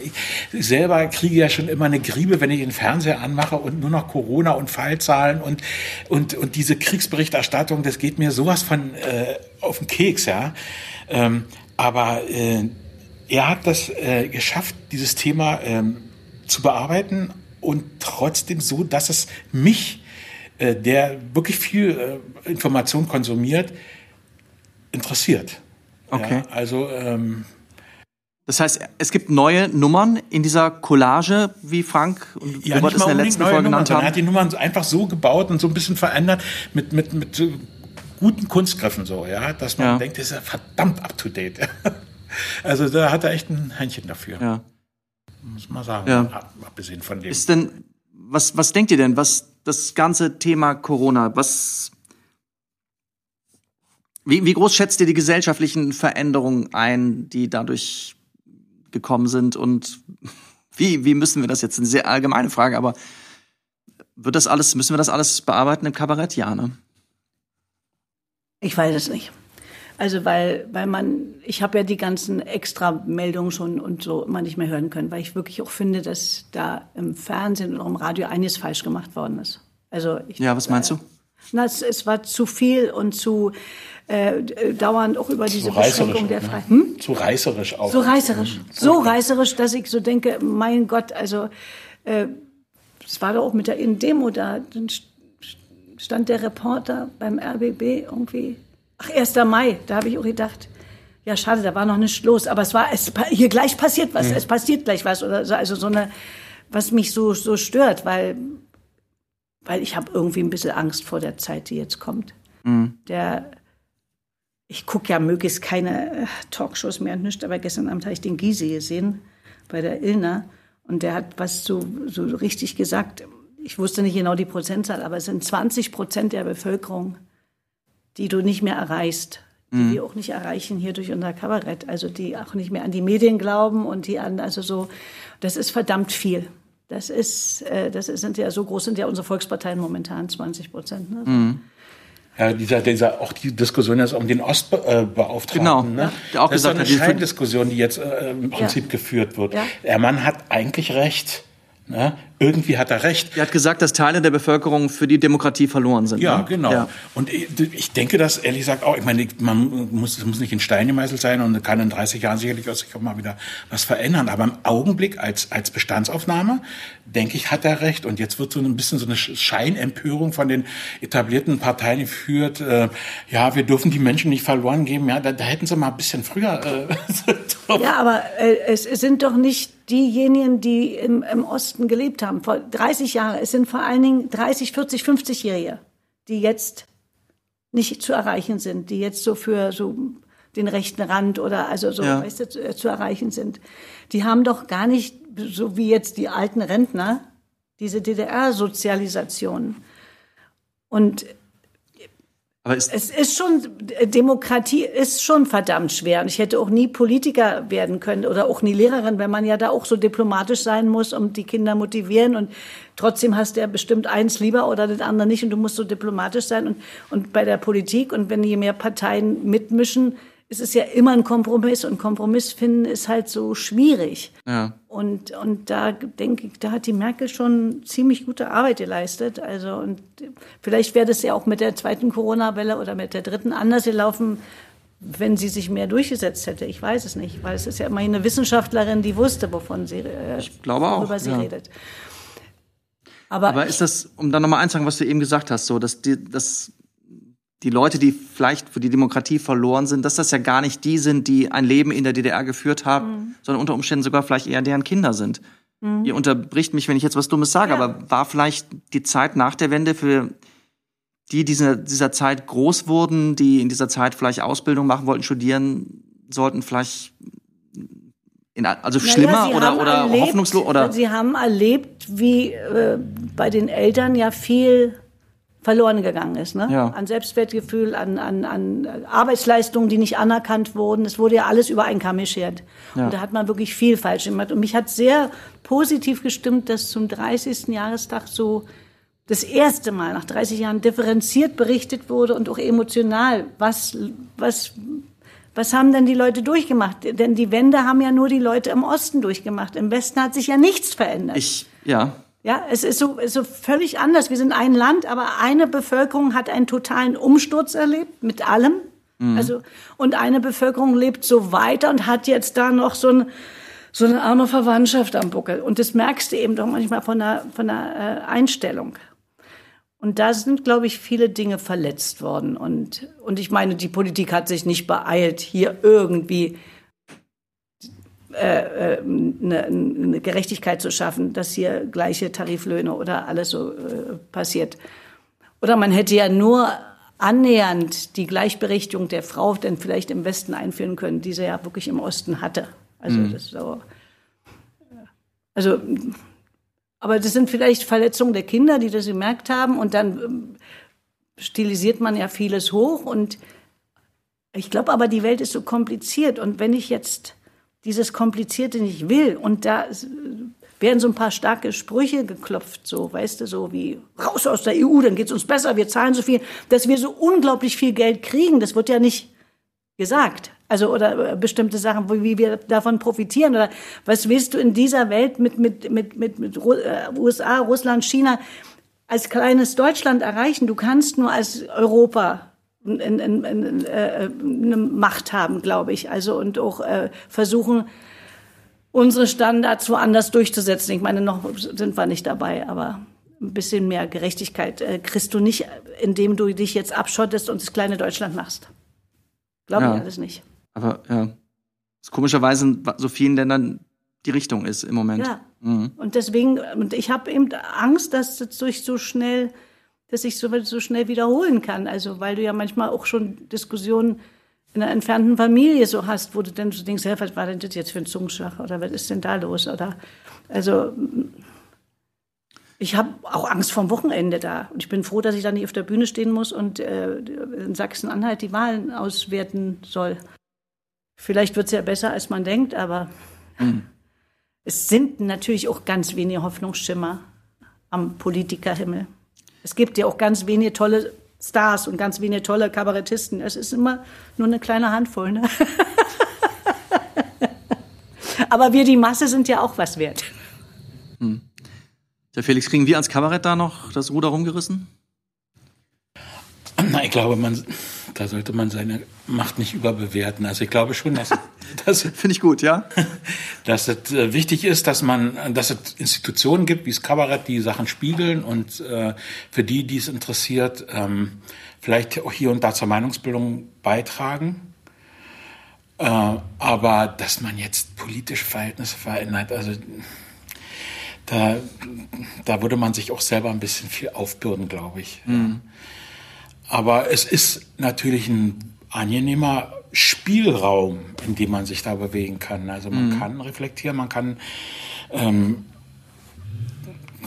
Ich selber kriege ja schon immer eine Griebe, wenn ich den Fernseher anmache und nur noch Corona und Fallzahlen und und und diese Kriegsberichterstattung, das geht mir sowas von äh, auf den Keks, ja. Ähm, aber äh, er hat das äh, geschafft, dieses Thema ähm, zu bearbeiten und trotzdem so, dass es mich, äh, der wirklich viel äh, Information konsumiert, interessiert. Okay. Ja, also ähm, das heißt, es gibt neue Nummern in dieser Collage, wie Frank und ja, Robert es in der letzten Folge genannt haben. Er hat die Nummern einfach so gebaut und so ein bisschen verändert mit, mit, mit so guten Kunstgriffen so, ja, dass man ja. denkt, das ist ja verdammt up to date. also da hat er echt ein Händchen dafür. Ja muss man sagen. Ja. Abgesehen von dem. Ist denn, was, was denkt ihr denn, was das ganze Thema Corona, was, wie, wie groß schätzt ihr die gesellschaftlichen Veränderungen ein, die dadurch gekommen sind und wie, wie müssen wir das jetzt, eine sehr allgemeine Frage, aber wird das alles, müssen wir das alles bearbeiten im Kabarett? Ja, ne? Ich weiß es nicht. Also weil, weil man, ich habe ja die ganzen Extra-Meldungen schon und so immer nicht mehr hören können, weil ich wirklich auch finde, dass da im Fernsehen oder im Radio einiges falsch gemacht worden ist. Also ich, Ja, was meinst du? Na, es, es war zu viel und zu äh, dauernd auch über diese Zu reißerisch. Beschränkung der ne? Freiheit. Hm? Zu reißerisch auch. So reißerisch. So reißerisch, dass ich so denke, mein Gott, also äh, es war doch auch mit der In-Demo da, dann st- stand der Reporter beim RBB irgendwie, ach, 1. Mai, da habe ich auch gedacht, ja, schade, da war noch nichts los, aber es war, es, hier gleich passiert was, es passiert gleich was, oder so, also so eine, was mich so, so stört, weil, weil ich habe irgendwie ein bisschen Angst vor der Zeit, die jetzt kommt. Der, ich gucke ja möglichst keine äh, Talkshows mehr und nichts, aber gestern Abend habe ich den Gysi gesehen bei der Ilna und der hat was so, so richtig gesagt. Ich wusste nicht genau die Prozentzahl, aber es sind 20 Prozent der Bevölkerung, die du nicht mehr erreichst, die wir auch nicht erreichen hier durch unser Kabarett, also die auch nicht mehr an die Medien glauben und die an, also so, das ist verdammt viel. Das ist, äh, das ist, sind ja so groß sind ja unsere Volksparteien momentan 20 Prozent. Ne? Ja, dieser, dieser, auch die Diskussion jetzt um den Ostbeauftragten. Genau, ne? ja, auch das ist gesagt eine hat, die- Scheindiskussion, die jetzt äh, im Prinzip geführt wird. Ja. Der Mann hat eigentlich recht. Ne? Irgendwie hat er recht. Er hat gesagt, dass Teile der Bevölkerung für die Demokratie verloren sind. Ja, ne? genau. Ja. Und ich, denke das ehrlich gesagt auch. Ich meine, man muss, es muss nicht in Stein gemeißelt sein und kann in 30 Jahren sicherlich auch sich auch mal wieder was verändern. Aber im Augenblick als, als Bestandsaufnahme, denke ich, hat er recht. Und jetzt wird so ein bisschen so eine Scheinempörung von den etablierten Parteien geführt. Äh, ja, wir dürfen die Menschen nicht verloren geben. Ja, da, da hätten sie mal ein bisschen früher äh, Ja, aber äh, es, es sind doch nicht diejenigen, die im, im Osten gelebt haben, vor 30 Jahren. Es sind vor allen Dingen 30, 40, 50-Jährige, die jetzt nicht zu erreichen sind, die jetzt so für so den rechten Rand oder also so Ja. weißt du, zu, zu erreichen sind. Die haben doch gar nicht, so wie jetzt die alten Rentner, diese DDR-Sozialisation. Und Aber ist, es ist schon, Demokratie ist schon verdammt schwer. Und ich hätte auch nie Politiker werden können oder auch nie Lehrerin, wenn man ja da auch so diplomatisch sein muss und die Kinder motivieren. Und trotzdem hast du ja bestimmt eins lieber oder das andere nicht. Und du musst so diplomatisch sein. Und, und bei der Politik und wenn je mehr Parteien mitmischen, ist es ja immer ein Kompromiss. Und Kompromiss finden ist halt so schwierig. ja. Und, und da denke ich, da hat die Merkel schon ziemlich gute Arbeit geleistet. Also, und vielleicht wäre das ja auch mit der zweiten Corona-Welle oder mit der dritten anders gelaufen, wenn sie sich mehr durchgesetzt hätte. Ich weiß es nicht, weil es ist ja immerhin eine Wissenschaftlerin, die wusste, wovon sie, äh, Ich glaube auch, worüber sie ja. redet. Aber, Aber ist das, um dann nochmal einzusagen, was du eben gesagt hast, so, dass die, dass die Leute, die vielleicht für die Demokratie verloren sind, dass das ja gar nicht die sind, die ein Leben in der DDR geführt haben, Mhm. sondern unter Umständen sogar vielleicht eher deren Kinder sind. Ihr unterbricht mich, wenn ich jetzt was Dummes sage, Ja. aber war vielleicht die Zeit nach der Wende für die dieser, dieser Zeit groß wurden, die in dieser Zeit vielleicht Ausbildung machen wollten, studieren sollten, vielleicht in, also Naja, schlimmer oder, oder erlebt- hoffnungslos oder Sie haben erlebt, wie äh, bei den Eltern ja viel verloren gegangen ist. Ne? Ja. An Selbstwertgefühl, an, an, an Arbeitsleistungen, die nicht anerkannt wurden. Es wurde ja alles über einen Kamm geschert. Ja. Und da hat man wirklich viel falsch gemacht. Und mich hat sehr positiv gestimmt, dass zum 30. Jahrestag so das erste Mal nach 30 Jahren differenziert berichtet wurde und auch emotional. Was, was, was haben denn die Leute durchgemacht? Denn die Wende haben ja nur die Leute im Osten durchgemacht. Im Westen hat sich ja nichts verändert. ich, ja, Ja, es ist so, ist so völlig anders. Wir sind ein Land, aber eine Bevölkerung hat einen totalen Umsturz erlebt mit allem. Also, und eine Bevölkerung lebt so weiter und hat jetzt da noch so, ein, so eine arme Verwandtschaft am Buckel. Und das merkst du eben doch manchmal von der, von der äh, Einstellung. Und da sind, glaube ich, viele Dinge verletzt worden. Und, und ich meine, die Politik hat sich nicht beeilt, hier irgendwie äh, äh, eine, eine Gerechtigkeit zu schaffen, dass hier gleiche Tariflöhne oder alles so äh, passiert. Oder man hätte ja nur annähernd die Gleichberechtigung der Frau denn vielleicht im Westen einführen können, die sie ja wirklich im Osten hatte. Also das ist so. Also, aber das sind vielleicht Verletzungen der Kinder, die das gemerkt haben und dann ähm, stilisiert man ja vieles hoch und ich glaube aber, die Welt ist so kompliziert und wenn ich jetzt dieses Komplizierte nicht will und da werden so ein paar starke Sprüche geklopft, so, weißt du, so wie raus aus der EU, dann geht's uns besser, wir zahlen so viel, dass wir so unglaublich viel Geld kriegen, das wird ja nicht gesagt. Also oder bestimmte Sachen, wie wir davon profitieren oder was willst du in dieser Welt mit mit mit mit, mit USA, Russland, China als kleines Deutschland erreichen? Du kannst nur als Europa in, in, in, äh, eine Macht haben, glaube ich. Also und auch äh, versuchen unsere Standards woanders durchzusetzen. Ich meine, noch sind wir nicht dabei, aber ein bisschen mehr Gerechtigkeit äh, kriegst du nicht, indem du dich jetzt abschottest und das kleine Deutschland machst. Glaube Ja. ich alles nicht. Aber ja. Das komischerweise in so vielen Ländern die Richtung ist im Moment. Ja. Mhm. Und deswegen, und ich habe eben Angst, dass das durch so schnell, dass ich so, so schnell wiederholen kann. Also, weil du ja manchmal auch schon Diskussionen in einer entfernten Familie so hast, wo du dann so denkst, ja, was war denn das jetzt für ein Zungenschlag oder was ist denn da los? Oder also ich habe auch Angst vom Wochenende da. Und ich bin froh, dass ich da nicht auf der Bühne stehen muss und äh, in Sachsen-Anhalt die Wahlen auswerten soll. Vielleicht wird es ja besser, als man denkt, aber es sind natürlich auch ganz wenige Hoffnungsschimmer am Politikerhimmel. Es gibt ja auch ganz wenige tolle Stars und ganz wenige tolle Kabarettisten. Es ist immer nur eine kleine Handvoll. Ne? Aber wir, die Masse, sind ja auch was wert. Der Felix, kriegen wir als Kabarett da noch das Ruder rumgerissen? Na, ich glaube, man, da sollte man seine Macht nicht überbewerten. Also ich glaube schon, dass, dass, Finde ich gut, ja? dass es äh, wichtig ist, dass man, dass es Institutionen gibt, wie das Kabarett, die Sachen spiegeln und äh, für die, die es interessiert, ähm, vielleicht auch hier und da zur Meinungsbildung beitragen. Äh, aber dass man jetzt politische Verhältnisse verändert, also da, da würde man sich auch selber ein bisschen viel aufbürden, glaube ich. Ja. Aber es ist natürlich ein angenehmer Spielraum, in dem man sich da bewegen kann. Also man kann reflektieren, man kann, ähm,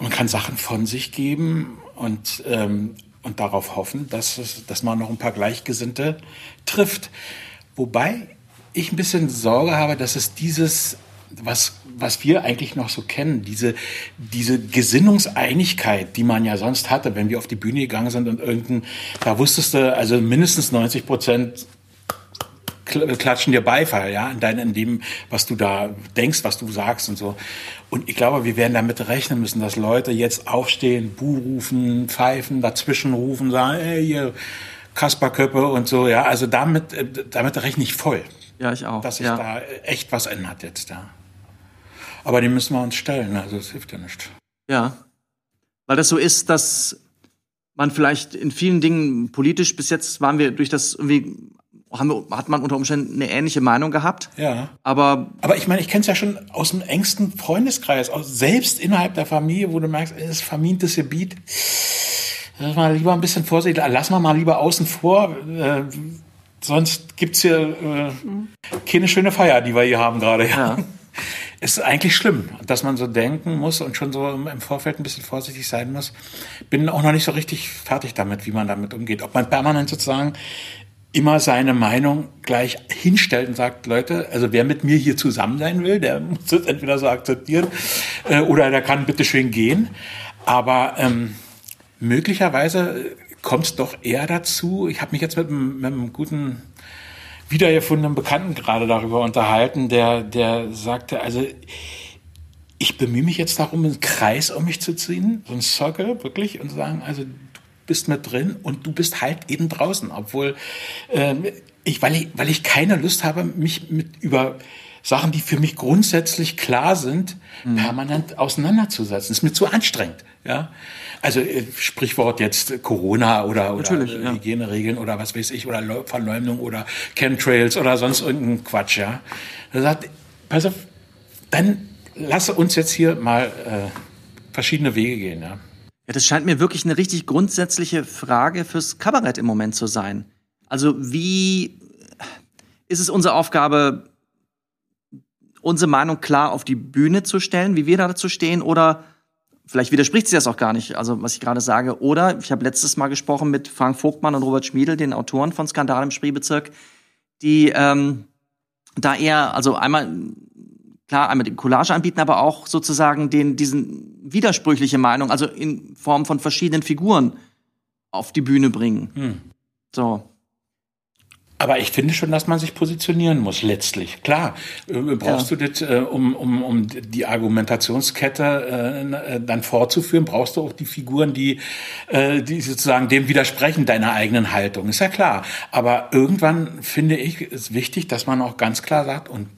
man kann Sachen von sich geben und, ähm, und darauf hoffen, dass, es, dass man noch ein paar Gleichgesinnte trifft. Wobei ich ein bisschen Sorge habe, dass es dieses was, was wir eigentlich noch so kennen, diese, diese Gesinnungseinigkeit, die man ja sonst hatte, wenn wir auf die Bühne gegangen sind und irgendein, da wusstest du, also mindestens 90 Prozent kl- klatschen dir Beifall, ja, in deinem, in dem, was du da denkst, was du sagst und so. Und ich glaube, wir werden damit rechnen müssen, dass Leute jetzt aufstehen, Buh rufen, pfeifen, dazwischen rufen, sagen, ey, hier, Kasperköppe und so, ja, also damit, äh, damit rechne ich voll Ja, ich auch. dass sich ja. da echt was ändert jetzt da. Aber die müssen wir uns stellen, also es hilft ja nicht. Ja. Weil das so ist, dass man vielleicht in vielen Dingen politisch bis jetzt waren wir durch das irgendwie haben wir, hat man unter Umständen eine ähnliche Meinung gehabt. Ja. Aber Aber ich meine, ich kenne es ja schon aus dem engsten Freundeskreis, aus, selbst innerhalb der Familie, wo du merkst, es ist vermintes Gebiet. Lass mal lieber ein bisschen vorsichtig, lass mal mal lieber außen vor, äh, sonst gibt's hier äh, keine schöne Feier, die wir hier haben gerade. Ja. Ja. Es ist eigentlich schlimm, dass man so denken muss und schon so im Vorfeld ein bisschen vorsichtig sein muss. Bin auch noch nicht so richtig fertig damit, wie man damit umgeht. Ob man permanent sozusagen immer seine Meinung gleich hinstellt und sagt, Leute, also wer mit mir hier zusammen sein will, der muss das entweder so akzeptieren äh, oder der kann bitte schön gehen. Aber ähm, möglicherweise kommt es doch eher dazu. Ich habe mich jetzt mit einem, mit einem guten wiedergefundenen Bekannten gerade darüber unterhalten, der, der sagte, also ich bemühe mich jetzt darum, einen Kreis um mich zu ziehen, so einen Circle wirklich, und sagen, also du bist mit drin und du bist halt eben draußen, obwohl ähm, ich, weil ich, weil ich keine Lust habe, mich mit über Sachen, die für mich grundsätzlich klar sind, permanent auseinanderzusetzen. Das ist mir zu anstrengend, ja. Also äh, Sprichwort jetzt Corona oder, oder Natürlich, äh, ja. Hygieneregeln oder was weiß ich oder Leu- Verleumdung oder Chemtrails oder sonst irgendein Quatsch, ja. Er sagt, pass auf, dann lasse uns jetzt hier mal äh, verschiedene Wege gehen, ja. Ja, das scheint mir wirklich eine richtig grundsätzliche Frage fürs Kabarett im Moment zu sein. Also wie ist es unsere Aufgabe, unsere Meinung klar auf die Bühne zu stellen, wie wir dazu stehen, oder vielleicht widerspricht sie das auch gar nicht, also was ich gerade sage. Oder ich habe letztes Mal gesprochen mit Frank Vogtmann und Robert Schmiedel, den Autoren von Skandal im Spreebezirk, die ähm, da eher, also einmal klar einmal die Collage anbieten, aber auch sozusagen den diesen widersprüchliche Meinung, also in Form von verschiedenen Figuren auf die Bühne bringen. So. Aber ich finde schon, dass man sich positionieren muss, letztlich. Klar, äh, brauchst Ja. du das, äh, um, um, um die Argumentationskette äh, dann fortzuführen, brauchst du auch die Figuren, die, äh, die sozusagen dem widersprechen, deiner eigenen Haltung. Ist ja klar. Aber irgendwann finde ich es wichtig, dass man auch ganz klar sagt, und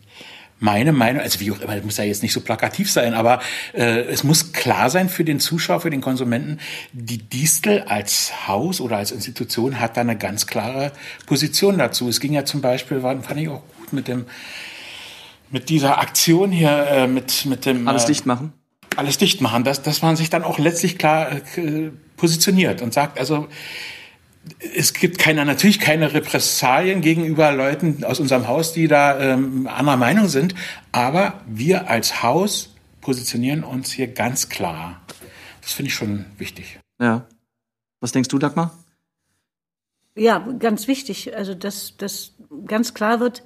meine Meinung, also wie auch immer, das muss ja jetzt nicht so plakativ sein, aber äh, es muss klar sein für den Zuschauer, für den Konsumenten, die Distel als Haus oder als Institution hat da eine ganz klare Position dazu. Es ging ja zum Beispiel, war, fand ich auch gut mit dem mit dieser Aktion hier, äh, mit, mit dem Alles äh, dicht machen. alles dicht machen, dass, dass man sich dann auch letztlich klar äh, positioniert und sagt, also es gibt keine, natürlich keine Repressalien gegenüber Leuten aus unserem Haus, die da ähm, anderer Meinung sind, aber wir als Haus positionieren uns hier ganz klar. Das finde ich schon wichtig. Ja. Was denkst du, Dagmar? Ja, ganz wichtig. Also, dass, dass ganz klar wird,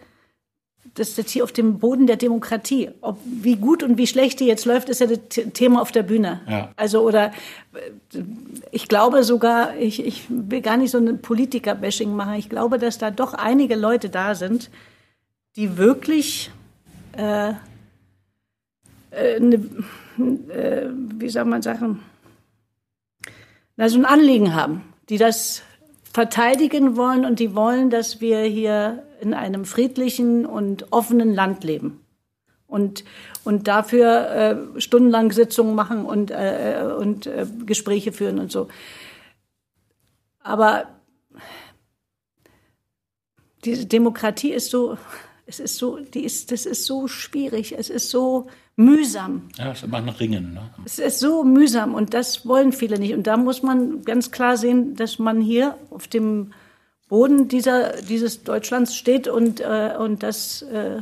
das hier auf dem Boden der Demokratie, ob wie gut und wie schlecht die jetzt läuft, ist ja das Thema auf der Bühne. Ja. Also oder ich glaube sogar, ich, ich will gar nicht so ein Politiker-Bashing machen. Ich glaube, dass da doch einige Leute da sind, die wirklich äh, äh, ne, äh, wie soll man sagen, na, so ein Anliegen haben, die das verteidigen wollen und die wollen, dass wir hier in einem friedlichen und offenen Land leben. Und, und dafür äh, stundenlang Sitzungen machen und, äh, und äh, Gespräche führen und so. Aber diese Demokratie ist so, es ist so, die ist, das ist so schwierig, es ist so mühsam. Ja, das ist immer ein Ringen. Ne? Es ist so mühsam und das wollen viele nicht. Und da muss man ganz klar sehen, dass man hier auf dem Boden dieser, dieses Deutschlands steht und, äh, und das äh,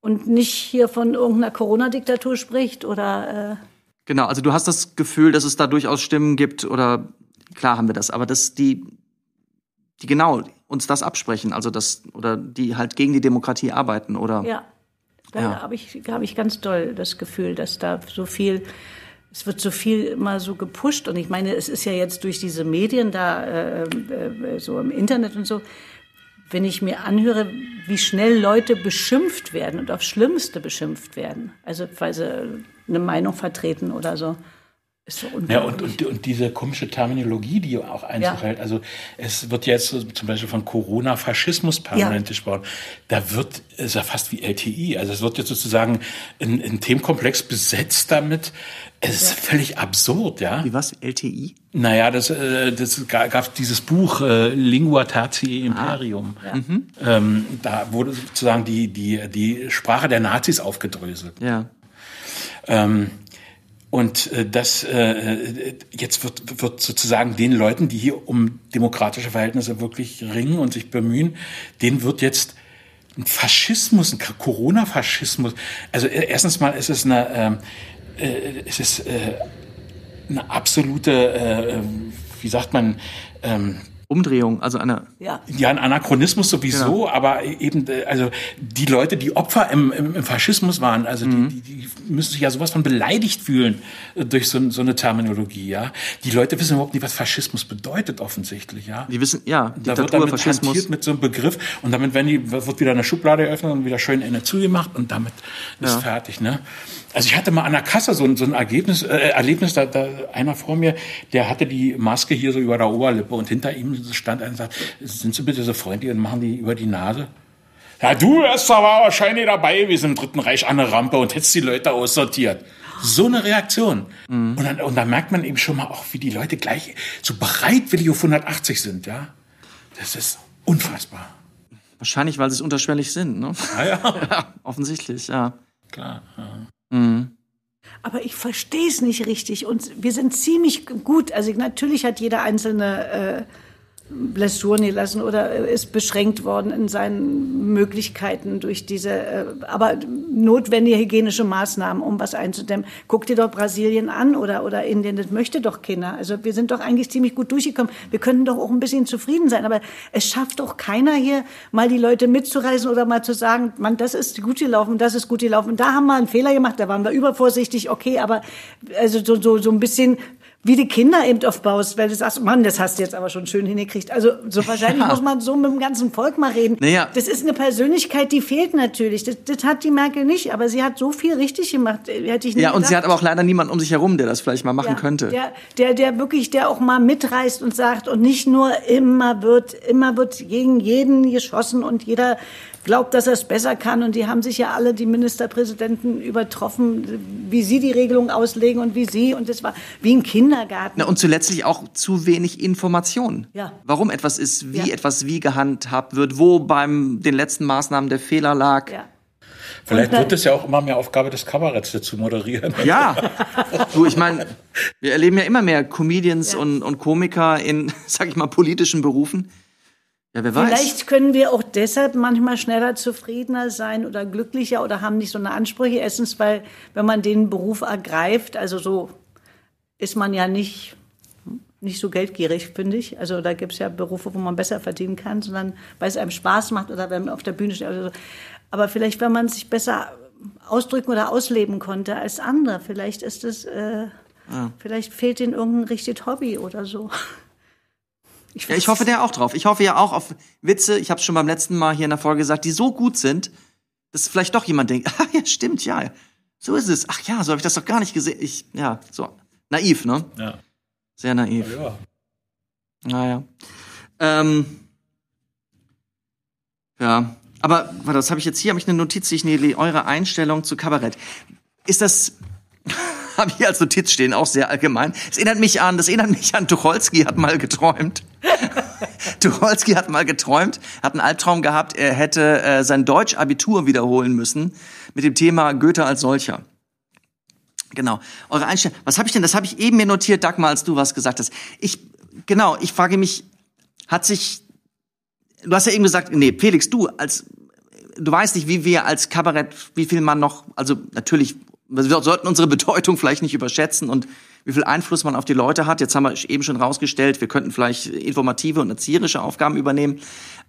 und nicht hier von irgendeiner Corona-Diktatur spricht oder äh, Genau, also du hast das Gefühl, dass es da durchaus Stimmen gibt oder klar haben wir das, aber dass die, die genau uns das absprechen, also das oder die halt gegen die Demokratie arbeiten oder ja. Da Ja. habe ich, hab ich ganz doll das Gefühl, dass da so viel, es wird so viel immer so gepusht. Und ich meine, es ist ja jetzt durch diese Medien da, äh, äh, so im Internet und so, wenn ich mir anhöre, wie schnell Leute beschimpft werden und aufs Schlimmste beschimpft werden, also weil sie eine Meinung vertreten oder so, ist so Ja, und, und, und diese komische Terminologie, die auch Einzug Ja. hält. Also es wird jetzt so zum Beispiel von Corona-Faschismus permanent Ja. gesprochen. Da wird, ist ja fast wie LTI. Also es wird jetzt sozusagen ein, ein Themenkomplex besetzt damit. Es ist völlig absurd, ja. wie was? LTI? Naja, das, äh, das ga- gab dieses Buch äh, Lingua Tertii Imperium. Ähm, da wurde sozusagen die, die, die Sprache der Nazis aufgedröselt. Ja. Ähm, und äh, das äh, jetzt wird, wird sozusagen den Leuten, die hier um demokratische Verhältnisse wirklich ringen und sich bemühen, denen wird jetzt ein Faschismus, ein Corona-Faschismus. Also äh, erstens mal ist es eine, ähm, äh, es ist äh, eine absolute, äh, äh, wie sagt man, ähm, Umdrehung, also eine ja. ja, ein Anachronismus sowieso, Genau. aber eben, äh, also die Leute, die Opfer im, im, im Faschismus waren, also Mhm. die, die, die müssen sich ja sowas von beleidigt fühlen äh, durch so, so eine Terminologie, ja. Die Leute wissen überhaupt nicht, was Faschismus bedeutet, offensichtlich, ja. die wissen, ja, Da wird Diktatur, damit Faschismus. hantiert mit so einem Begriff und damit werden die, wird wieder eine Schublade eröffnet und wieder schön eine zugemacht und damit ist Ja. fertig, ne? Also ich hatte mal an der Kasse so ein, so ein Ergebnis, äh, Erlebnis, da, da einer vor mir, der hatte die Maske hier so über der Oberlippe und hinter ihm stand einer und sagt, sind Sie bitte so freundlich und machen die über die Nase? Ja, du hast aber wahrscheinlich dabei gewesen im Dritten Reich an der Rampe und hättest die Leute aussortiert. So eine Reaktion. Und, dann, und da merkt man eben schon mal auch, wie die Leute gleich so bereitwillig auf 180 sind, ja. Das ist unfassbar. Wahrscheinlich, weil sie es unterschwellig sind, ne? Ja, ja. ja, offensichtlich, ja. Klar. Ja. Aber ich verstehe es nicht richtig. Und wir sind ziemlich gut. Also natürlich hat jeder einzelne äh, Blessuren gelassen oder ist beschränkt worden in seinen Möglichkeiten durch diese, äh, aber notwendige hygienische Maßnahmen, um was einzudämmen. Guck dir doch Brasilien an oder, oder Indien, das möchte doch keiner. Also wir sind doch eigentlich ziemlich gut durchgekommen. Wir könnten doch auch ein bisschen zufrieden sein, aber es schafft doch keiner hier, mal die Leute mitzureisen oder mal zu sagen, man, das ist gut gelaufen, das ist gut gelaufen. Da haben wir einen Fehler gemacht, da waren wir übervorsichtig, okay, aber also so, so, so ein bisschen wie die Kinder eben aufbaust, weil du sagst, Mann, das hast du jetzt aber schon schön hingekriegt. Also so wahrscheinlich Ja. muss man so mit dem ganzen Volk mal reden. Naja. Das ist eine Persönlichkeit, die fehlt natürlich. Das, das hat die Merkel nicht, aber sie hat so viel richtig gemacht. äh, Hätte ich nie Ja, und sie hat aber auch leider niemanden um sich herum, der das vielleicht mal machen Ja, könnte. Der, der, der wirklich, der auch mal mitreißt und sagt und nicht nur immer wird, immer wird gegen jeden geschossen und jeder glaubt, dass er es besser kann. Und die haben sich ja alle, die Ministerpräsidenten, übertroffen, wie sie die Regelung auslegen und wie sie. Und das war wie ein Kindergarten. Na, und zuletzt auch zu wenig Information. Ja. Warum etwas ist, wie Ja. etwas wie gehandhabt wird, wo beim den letzten Maßnahmen der Fehler lag. ja. Vielleicht wird es ja auch immer mehr Aufgabe des Kabaretts, das zu moderieren. Ja, du, ich meine, wir erleben ja immer mehr Comedians Ja. und, und Komiker in, sag ich mal, politischen Berufen. Ja, wer weiß. Vielleicht können wir auch deshalb manchmal schneller zufriedener sein oder glücklicher oder haben nicht so eine Ansprüche. Erstens, weil wenn man den Beruf ergreift, also so ist man ja nicht, nicht so geldgierig, finde ich. Also da gibt es ja Berufe, wo man besser verdienen kann, sondern weil es einem Spaß macht oder wenn man auf der Bühne steht. Oder so. Aber vielleicht, wenn man sich besser ausdrücken oder ausleben konnte als andere, vielleicht ist es, äh, vielleicht fehlt ihnen irgendein richtiges Hobby oder so. Ja, ich hoffe der auch drauf. Ich hoffe ja auch auf Witze, ich habe es schon beim letzten Mal hier in der Folge gesagt, die so gut sind, dass vielleicht doch jemand denkt, ah ja, stimmt, ja, so ist es. Ach ja, so habe ich das doch gar nicht gesehen. Ich, ja, so. Naiv, ne? Ja. Sehr naiv. ja. Naja. Ähm, ja, aber warte, das habe ich jetzt hier, habe ich eine Notiz, ich nehme eure Einstellung zu Kabarett. Ist das, habe ich hier als Notiz stehen, auch sehr allgemein. Es erinnert mich an, das erinnert mich an Tucholsky hat mal geträumt. Tucholsky hat mal geträumt, hat einen Albtraum gehabt, er hätte äh, sein Deutsch-Abitur wiederholen müssen mit dem Thema Goethe als solcher. Genau. Eure Einstellung. Was habe ich denn? Das habe ich eben mir notiert, Dagmar, als du was gesagt hast. Ich genau. Ich frage mich, hat sich Du hast ja eben gesagt, nee, Felix, du als du weißt nicht, wie wir als Kabarett, wie viel man noch, also natürlich, wir sollten unsere Bedeutung vielleicht nicht überschätzen und wie viel Einfluss man auf die Leute hat. Jetzt haben wir eben schon rausgestellt, wir könnten vielleicht informative und erzieherische Aufgaben übernehmen.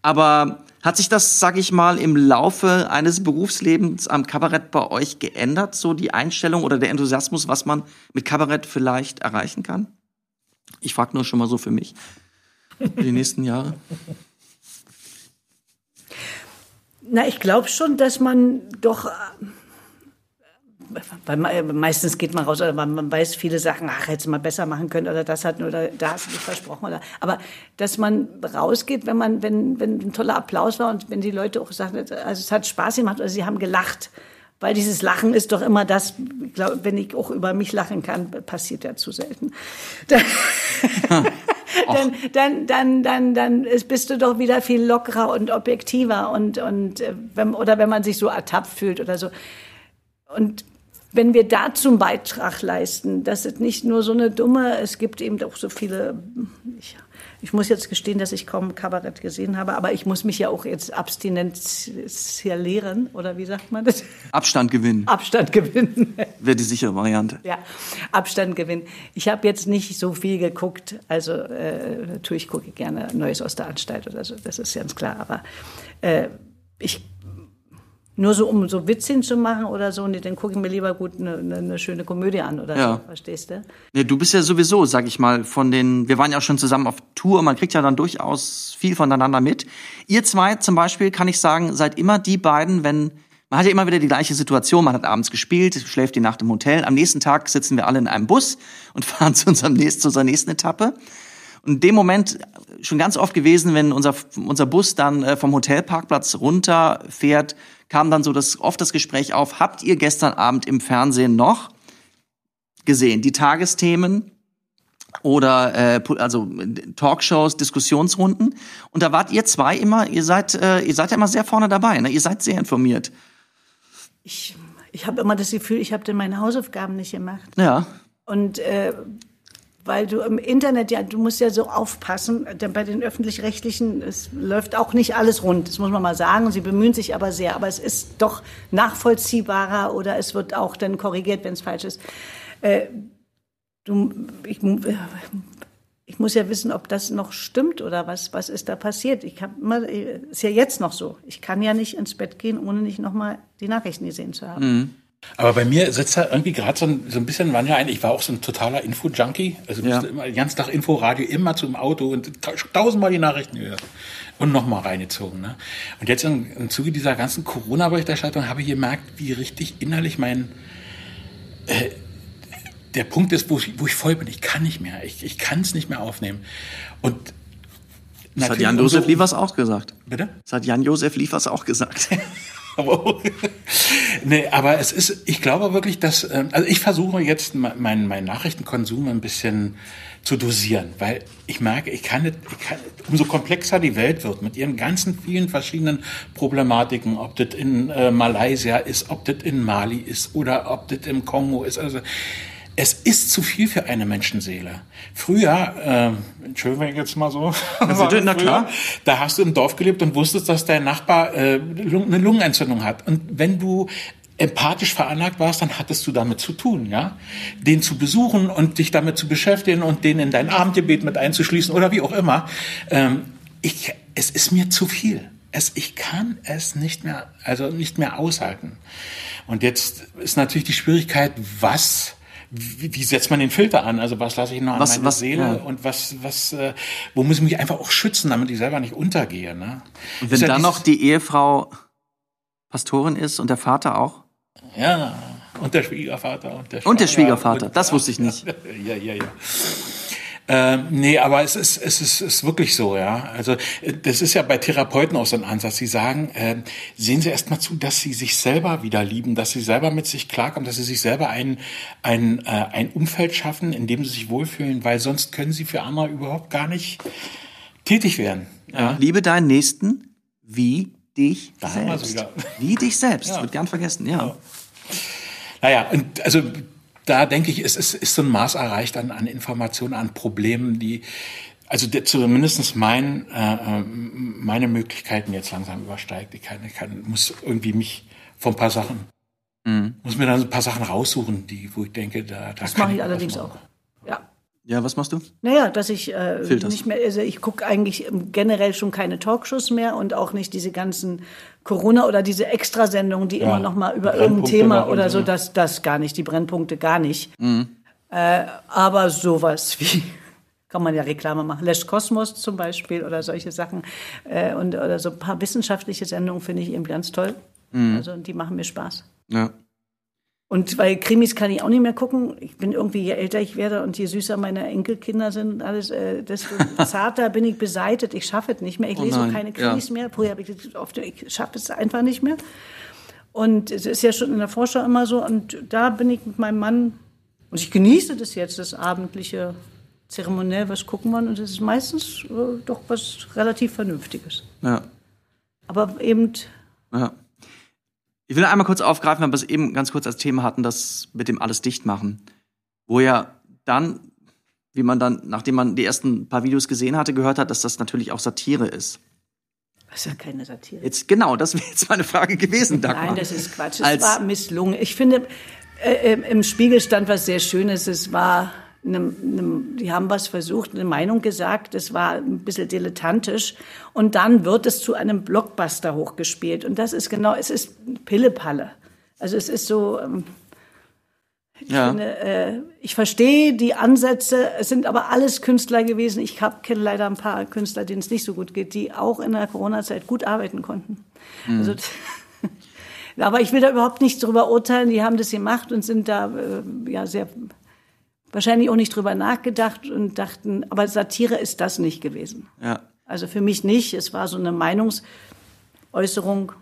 Aber hat sich das, sag ich mal, im Laufe eines Berufslebens am Kabarett bei euch geändert, so die Einstellung oder der Enthusiasmus, was man mit Kabarett vielleicht erreichen kann? Ich frage nur schon mal so für mich. Die nächsten Jahre. Na, ich glaube schon, dass man doch. Weil man, meistens geht man raus, oder man, man weiß viele Sachen, ach, hätte mal besser machen können, oder das hat, oder da hast du dich versprochen, oder. Aber dass man rausgeht, wenn man, wenn, wenn ein toller Applaus war und wenn die Leute auch sagen, also es hat Spaß gemacht, oder sie haben gelacht. Weil dieses Lachen ist doch immer das, glaub, wenn ich auch über mich lachen kann, passiert ja zu selten. dann, dann, dann, dann, dann ist, bist du doch wieder viel lockerer und objektiver und, und äh, wenn, oder wenn man sich so ertappt fühlt oder so. Und wenn wir dazu einen Beitrag leisten, dass es nicht nur so eine dumme, es gibt eben auch so viele, ich, ich muss jetzt gestehen, dass ich kaum Kabarett gesehen habe, aber ich muss mich ja auch jetzt abstinenzialieren, oder wie sagt man das? Abstand gewinnen Abstand gewinnen. wäre die sichere Variante. Ja, Abstand gewinnen. Ich habe jetzt nicht so viel geguckt. Also äh, natürlich gucke ich gerne Neues aus der Anstalt oder so, das ist ganz klar. Aber äh, ich nur so, um so Witz hinzumachen oder so, nee, dann gucke ich mir lieber gut eine, eine, eine schöne Komödie an oder Ja. so, verstehst du? Nee, du bist ja sowieso, sag ich mal, von den, wir waren ja auch schon zusammen auf Tour, man kriegt ja dann durchaus viel voneinander mit. Ihr zwei zum Beispiel, kann ich sagen, seid immer die beiden, wenn, man hat ja immer wieder die gleiche Situation, man hat abends gespielt, schläft die Nacht im Hotel, am nächsten Tag sitzen wir alle in einem Bus und fahren zu, unserem nächsten, zu unserer nächsten Etappe. Und in dem Moment schon ganz oft gewesen, wenn unser, unser Bus dann äh, vom Hotelparkplatz runterfährt, kam dann so das, oft das Gespräch auf, habt ihr gestern Abend im Fernsehen noch gesehen, die Tagesthemen oder äh, also Talkshows, Diskussionsrunden. Und da wart ihr zwei immer, ihr seid, äh, ihr seid ja immer sehr vorne dabei, ne? Ihr seid sehr informiert. Ich, ich habe immer das Gefühl, ich habe denn meine Hausaufgaben nicht gemacht. Ja. Und äh, weil du im Internet ja, du musst ja so aufpassen, denn bei den öffentlich-rechtlichen, es läuft auch nicht alles rund, das muss man mal sagen. Sie bemühen sich aber sehr, aber es ist doch nachvollziehbarer oder es wird auch dann korrigiert, wenn es falsch ist. Äh, du, ich, ich muss ja wissen, ob das noch stimmt oder was, was ist da passiert. Ich habe immer, ist ja jetzt noch so. Ich kann ja nicht ins Bett gehen, ohne nicht nochmal die Nachrichten gesehen zu haben. Aber bei mir sitzt da irgendwie gerade so, ein, so ein bisschen Wandel ein. Ich war auch so ein totaler Info-Junkie. Also Ja. musste immer den ganzen Tag Info-Radio, immer zum Auto und ta- tausendmal die Nachrichten gehört. Und nochmal reingezogen. Ne? Und jetzt im, im Zuge dieser ganzen Corona-Berichterstattung habe ich gemerkt, wie richtig innerlich mein äh, der Punkt ist, wo ich, wo ich voll bin. Ich kann nicht mehr. Ich, ich kann es nicht mehr aufnehmen. Und Das hat Jan-Josef Liefers auch gesagt. Bitte? Das hat Jan-Josef Liefers auch gesagt. Aber, nee, aber es ist, ich glaube wirklich, dass, ähm, also ich versuche jetzt me- meinen meinen Nachrichtenkonsum ein bisschen zu dosieren, weil ich merke, ich kann nicht, ich kann, umso komplexer die Welt wird mit ihren ganzen vielen verschiedenen Problematiken, ob das in äh, Malaysia ist, ob das in Mali ist oder ob das im Kongo ist, also es ist zu viel für eine Menschenseele. Früher, Entschuldigung, wenn ich jetzt mal so. bitte, na klar. Da hast du im Dorf gelebt und wusstest, dass dein Nachbar äh, Lung- eine Lungenentzündung hat. Und wenn du empathisch veranlagt warst, dann hattest du damit zu tun, ja, den zu besuchen und dich damit zu beschäftigen und den in dein Abendgebet mit einzuschließen oder wie auch immer. Ähm, ich, es ist mir zu viel. Es, ich kann es nicht mehr, also nicht mehr aushalten. Und jetzt ist natürlich die Schwierigkeit, was wie, wie setzt man den Filter an? Also was lasse ich noch an Was- meine was- Seele ja. und was, was, äh, wo muss ich mich einfach auch schützen, damit ich selber nicht untergehe. Ne? Und wenn ja dann noch die Ehefrau Pastorin ist und der Vater auch? Ja, und der Schwiegervater. Und der, Und der Schwager Schwiegervater, das wusste ich nicht. Ja, ja, ja. Ähm, nee, aber es ist, es ist, ist wirklich so, ja. Also äh, das ist ja bei Therapeuten auch so ein Ansatz. Sie sagen, äh, sehen Sie erst mal zu, dass Sie sich selber wieder lieben, dass Sie selber mit sich klarkommen, dass Sie sich selber ein, ein, äh, ein Umfeld schaffen, in dem Sie sich wohlfühlen, weil sonst können Sie für andere überhaupt gar nicht tätig werden. Ja. Liebe deinen Nächsten wie dich Da selbst. Wie dich selbst. Ja. Wird gern vergessen, ja. Naja, und also da denke ich, es ist, ist so ein Maß erreicht an, an Informationen, an Problemen, die also der, zumindest mein, äh, äh, meine Möglichkeiten jetzt langsam übersteigt. Ich kann, ich kann, muss irgendwie mich von ein paar Sachen, Mhm. muss mir dann so ein paar Sachen raussuchen, die, wo ich denke, da, da Das kann mache ich allerdings auch. Ja. Ja, was machst du? Naja, dass ich äh, nicht mehr, also ich gucke eigentlich generell schon keine Talkshows mehr und auch nicht diese ganzen Corona oder diese Extrasendungen, die immer noch mal über irgendein Thema oder so. das, das gar nicht, die Brennpunkte gar nicht. Äh, aber sowas wie, kann man ja Reklame machen, Lesch Kosmos zum Beispiel oder solche Sachen äh, und oder so ein paar wissenschaftliche Sendungen finde ich eben ganz toll. Also die machen mir Spaß. Ja. Und weil Krimis kann ich auch nicht mehr gucken. Ich bin irgendwie, je älter ich werde und je süßer meine Enkelkinder sind und alles, äh, desto zarter bin ich beseitet. Ich schaffe es nicht mehr. Ich Oh lese nein, keine Krimis ja. mehr. Früher habe ich oft, ich schaffe es einfach nicht mehr. Und es ist ja schon in der Vorschau immer so. Und da bin ich mit meinem Mann, und ich genieße das jetzt, das abendliche Zeremoniell, was gucken wir. Und es ist meistens äh, doch was relativ Vernünftiges. ja. Aber eben, Ja. Ich will einmal kurz aufgreifen, weil wir es eben ganz kurz als Thema hatten, das mit dem alles dicht machen. Wo ja dann, wie man dann, nachdem man die ersten paar Videos gesehen hatte, gehört hat, dass das natürlich auch Satire ist. das ist ja keine Satire. Jetzt, genau, das wäre jetzt meine Frage gewesen, Dagmar. Nein, das ist Quatsch. Es Als- war misslungen. Ich finde, äh, im Spiegel stand was sehr Schönes. Es war, eine, eine, die haben was versucht, eine Meinung gesagt. Es war ein bisschen dilettantisch. Und dann wird es zu einem Blockbuster hochgespielt. Und das ist genau, es ist Pillepalle. Also es ist so, ähm, ja. finde, äh, ich verstehe die Ansätze, es sind aber alles Künstler gewesen. Ich kenne leider ein paar Künstler, denen es nicht so gut geht, die auch in der Corona-Zeit gut arbeiten konnten. Also, aber ich will da überhaupt nicht drüber urteilen. Die haben das gemacht und sind da äh, ja sehr wahrscheinlich auch nicht drüber nachgedacht und dachten, aber Satire ist das nicht gewesen. ja. Also für mich nicht. Es war so eine Meinungsäußerung.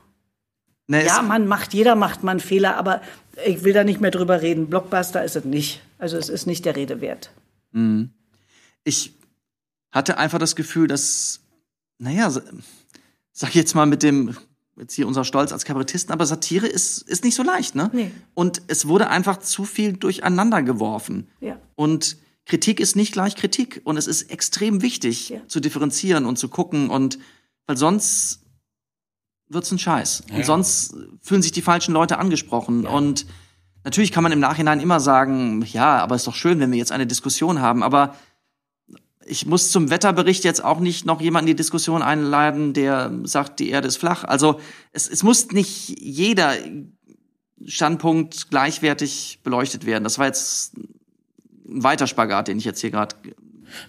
Nee, Ja, man macht, jeder macht einen Fehler, aber ich will da nicht mehr drüber reden. Blockbuster ist es nicht. Also es ist nicht der Rede wert. ich hatte einfach das Gefühl, dass, naja, sa- sag ich jetzt mal mit dem, jetzt hier unser Stolz als Kabarettisten, aber Satire ist, ist nicht so leicht, ne? Nee. Und es wurde einfach zu viel durcheinander geworfen. Ja. Und Kritik ist nicht gleich Kritik. Und es ist extrem wichtig, Ja. zu differenzieren und zu gucken und, weil sonst wird's ein Scheiß. Und Ja. sonst fühlen sich die falschen Leute angesprochen. Und natürlich kann man im Nachhinein immer sagen, ja, aber ist doch schön, wenn wir jetzt eine Diskussion haben. Aber ich muss zum Wetterbericht jetzt auch nicht noch jemanden in die Diskussion einladen, der sagt, die Erde ist flach. Also es, es muss nicht jeder Standpunkt gleichwertig beleuchtet werden. Das war jetzt ein weiter Spagat, den ich jetzt hier gerade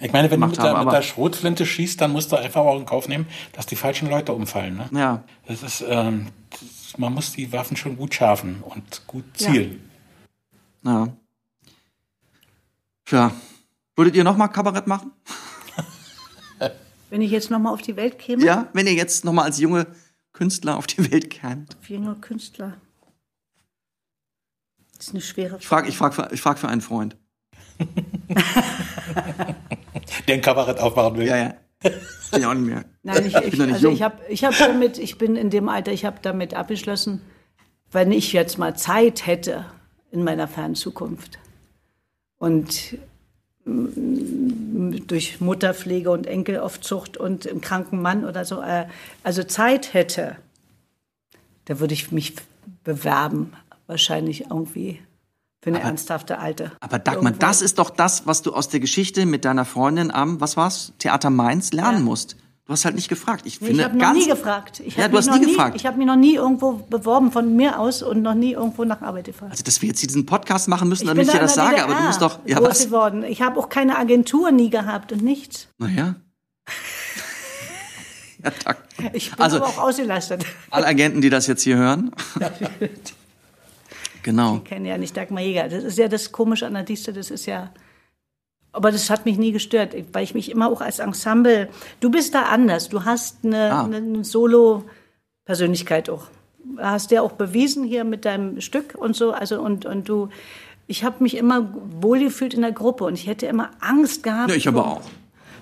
Ich meine, wenn du mit der, habe, mit der Schrotflinte schießt, dann musst du einfach auch in Kauf nehmen, dass die falschen Leute umfallen. Ne? ja. Das ist, ähm, das, man muss die Waffen schon gut schärfen und gut zielen. Ja. Tja. Würdet ihr noch mal Kabarett machen? Wenn ich jetzt nochmal auf die Welt käme, Ja, wenn ihr jetzt noch mal als junge Künstler auf die Welt kämt. junge Künstler. Das ist eine schwere Ich frage ich frag für, ich frag für einen Freund. Der ein Kabarett aufmachen will. Ja, ja. Bin ja auch nicht mehr. Nein, ich, bin ich, doch nicht also jung. ich habe ich hab damit, ich bin in dem Alter, ich habe damit abgeschlossen, wenn ich jetzt mal Zeit hätte in meiner fernen Zukunft und durch Mutterpflege und Enkelaufzucht und im kranken Mann oder so, äh, also Zeit hätte, da würde ich mich bewerben, wahrscheinlich irgendwie für eine ernsthafte Alte. Aber Dagmar, Irgendwo. das ist doch das, was du aus der Geschichte mit deiner Freundin am, was war's, Theater Mainz lernen Ja. musst. Du hast halt nicht gefragt. Ich Nee, finde ich habe noch nie gefragt. Ich Ja, du mich hast noch nie gefragt. Ich habe mich noch nie irgendwo beworben von mir aus und noch nie irgendwo nach Arbeit gefragt. Also, dass wir jetzt diesen Podcast machen müssen, Ich damit ich bin dir da das sage, aber du DDR bist doch, ja, groß was? geworden. Ich habe auch keine Agentur nie gehabt und nichts. Naja. ja, Tag. Ich bin Also- aber auch ausgelastet. Alle Agenten, die das jetzt hier hören. genau. Ich kenne ja nicht Dagmar Jäger. Das ist ja das Komische an der Distel. Das ist ja. Aber das hat mich nie gestört, weil ich mich immer auch als Ensemble. Du bist da anders. Du hast eine, Ah. eine, Solo-Persönlichkeit auch. Hast ja auch bewiesen hier mit deinem Stück und so. Also und und du. Ich habe mich immer wohlgefühlt in der Gruppe und ich hätte immer Angst gehabt. Ja, ich aber auch.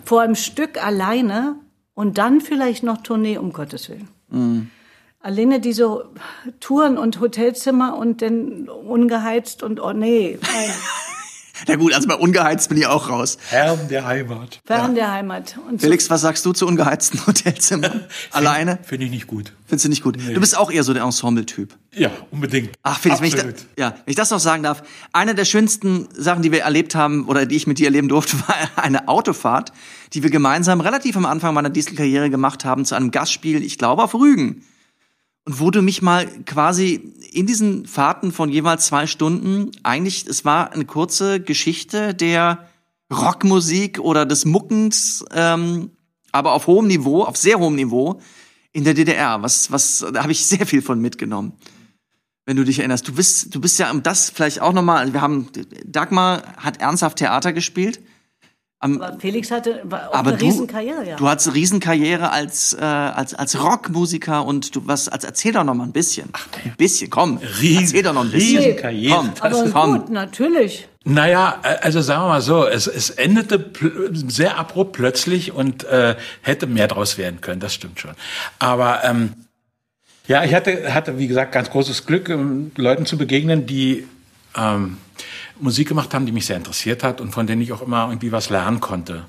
vor einem Stück alleine und dann vielleicht noch Tournee, um Gottes Willen. Mhm. Alleine diese Touren und Hotelzimmer und dann ungeheizt und oh nee, Ja gut, also bei ungeheizt bin ich auch raus. Herrn der Heimat. fern der Heimat. Und Felix, was sagst du zu ungeheizten Hotelzimmern? Alleine? Finde ich nicht gut. Findest du nicht gut? Du bist auch eher so der Ensemble-Typ. Ja, unbedingt. Ach, Felix, wenn ich, da, ja, wenn ich das noch sagen darf, eine der schönsten Sachen, die wir erlebt haben oder die ich mit dir erleben durfte, war eine Autofahrt, die wir gemeinsam relativ am Anfang meiner Dieselkarriere gemacht haben zu einem Gastspiel, ich glaube auf Rügen. Und wo du mich mal quasi in diesen Fahrten von jeweils zwei Stunden, eigentlich, es war eine kurze Geschichte der Rockmusik oder des Muckens, ähm, aber auf hohem Niveau, auf sehr hohem Niveau in der DDR. Was, was, da habe ich sehr viel von mitgenommen wenn du dich erinnerst. Du bist, du bist ja, um das vielleicht auch nochmal, wir haben, Dagmar hat ernsthaft Theater gespielt, aber Felix hatte auch aber eine du, Riesenkarriere, ja. du hattest eine Riesenkarriere als, äh, als, als Rockmusiker und du, was, als, erzähl doch noch mal ein bisschen. Ein bisschen, komm. Riesen- erzähl doch noch ein bisschen. Riesenkarriere. Komm, aber komm. gut, natürlich. Naja, äh, also sagen wir mal so, es, es endete sehr abrupt plötzlich und äh, hätte mehr draus werden können, das stimmt schon. Aber ähm, ja, ich hatte, hatte, wie gesagt, ganz großes Glück, ähm, Leuten zu begegnen, die ähm, Musik gemacht haben, die mich sehr interessiert hat und von denen ich auch immer irgendwie was lernen konnte.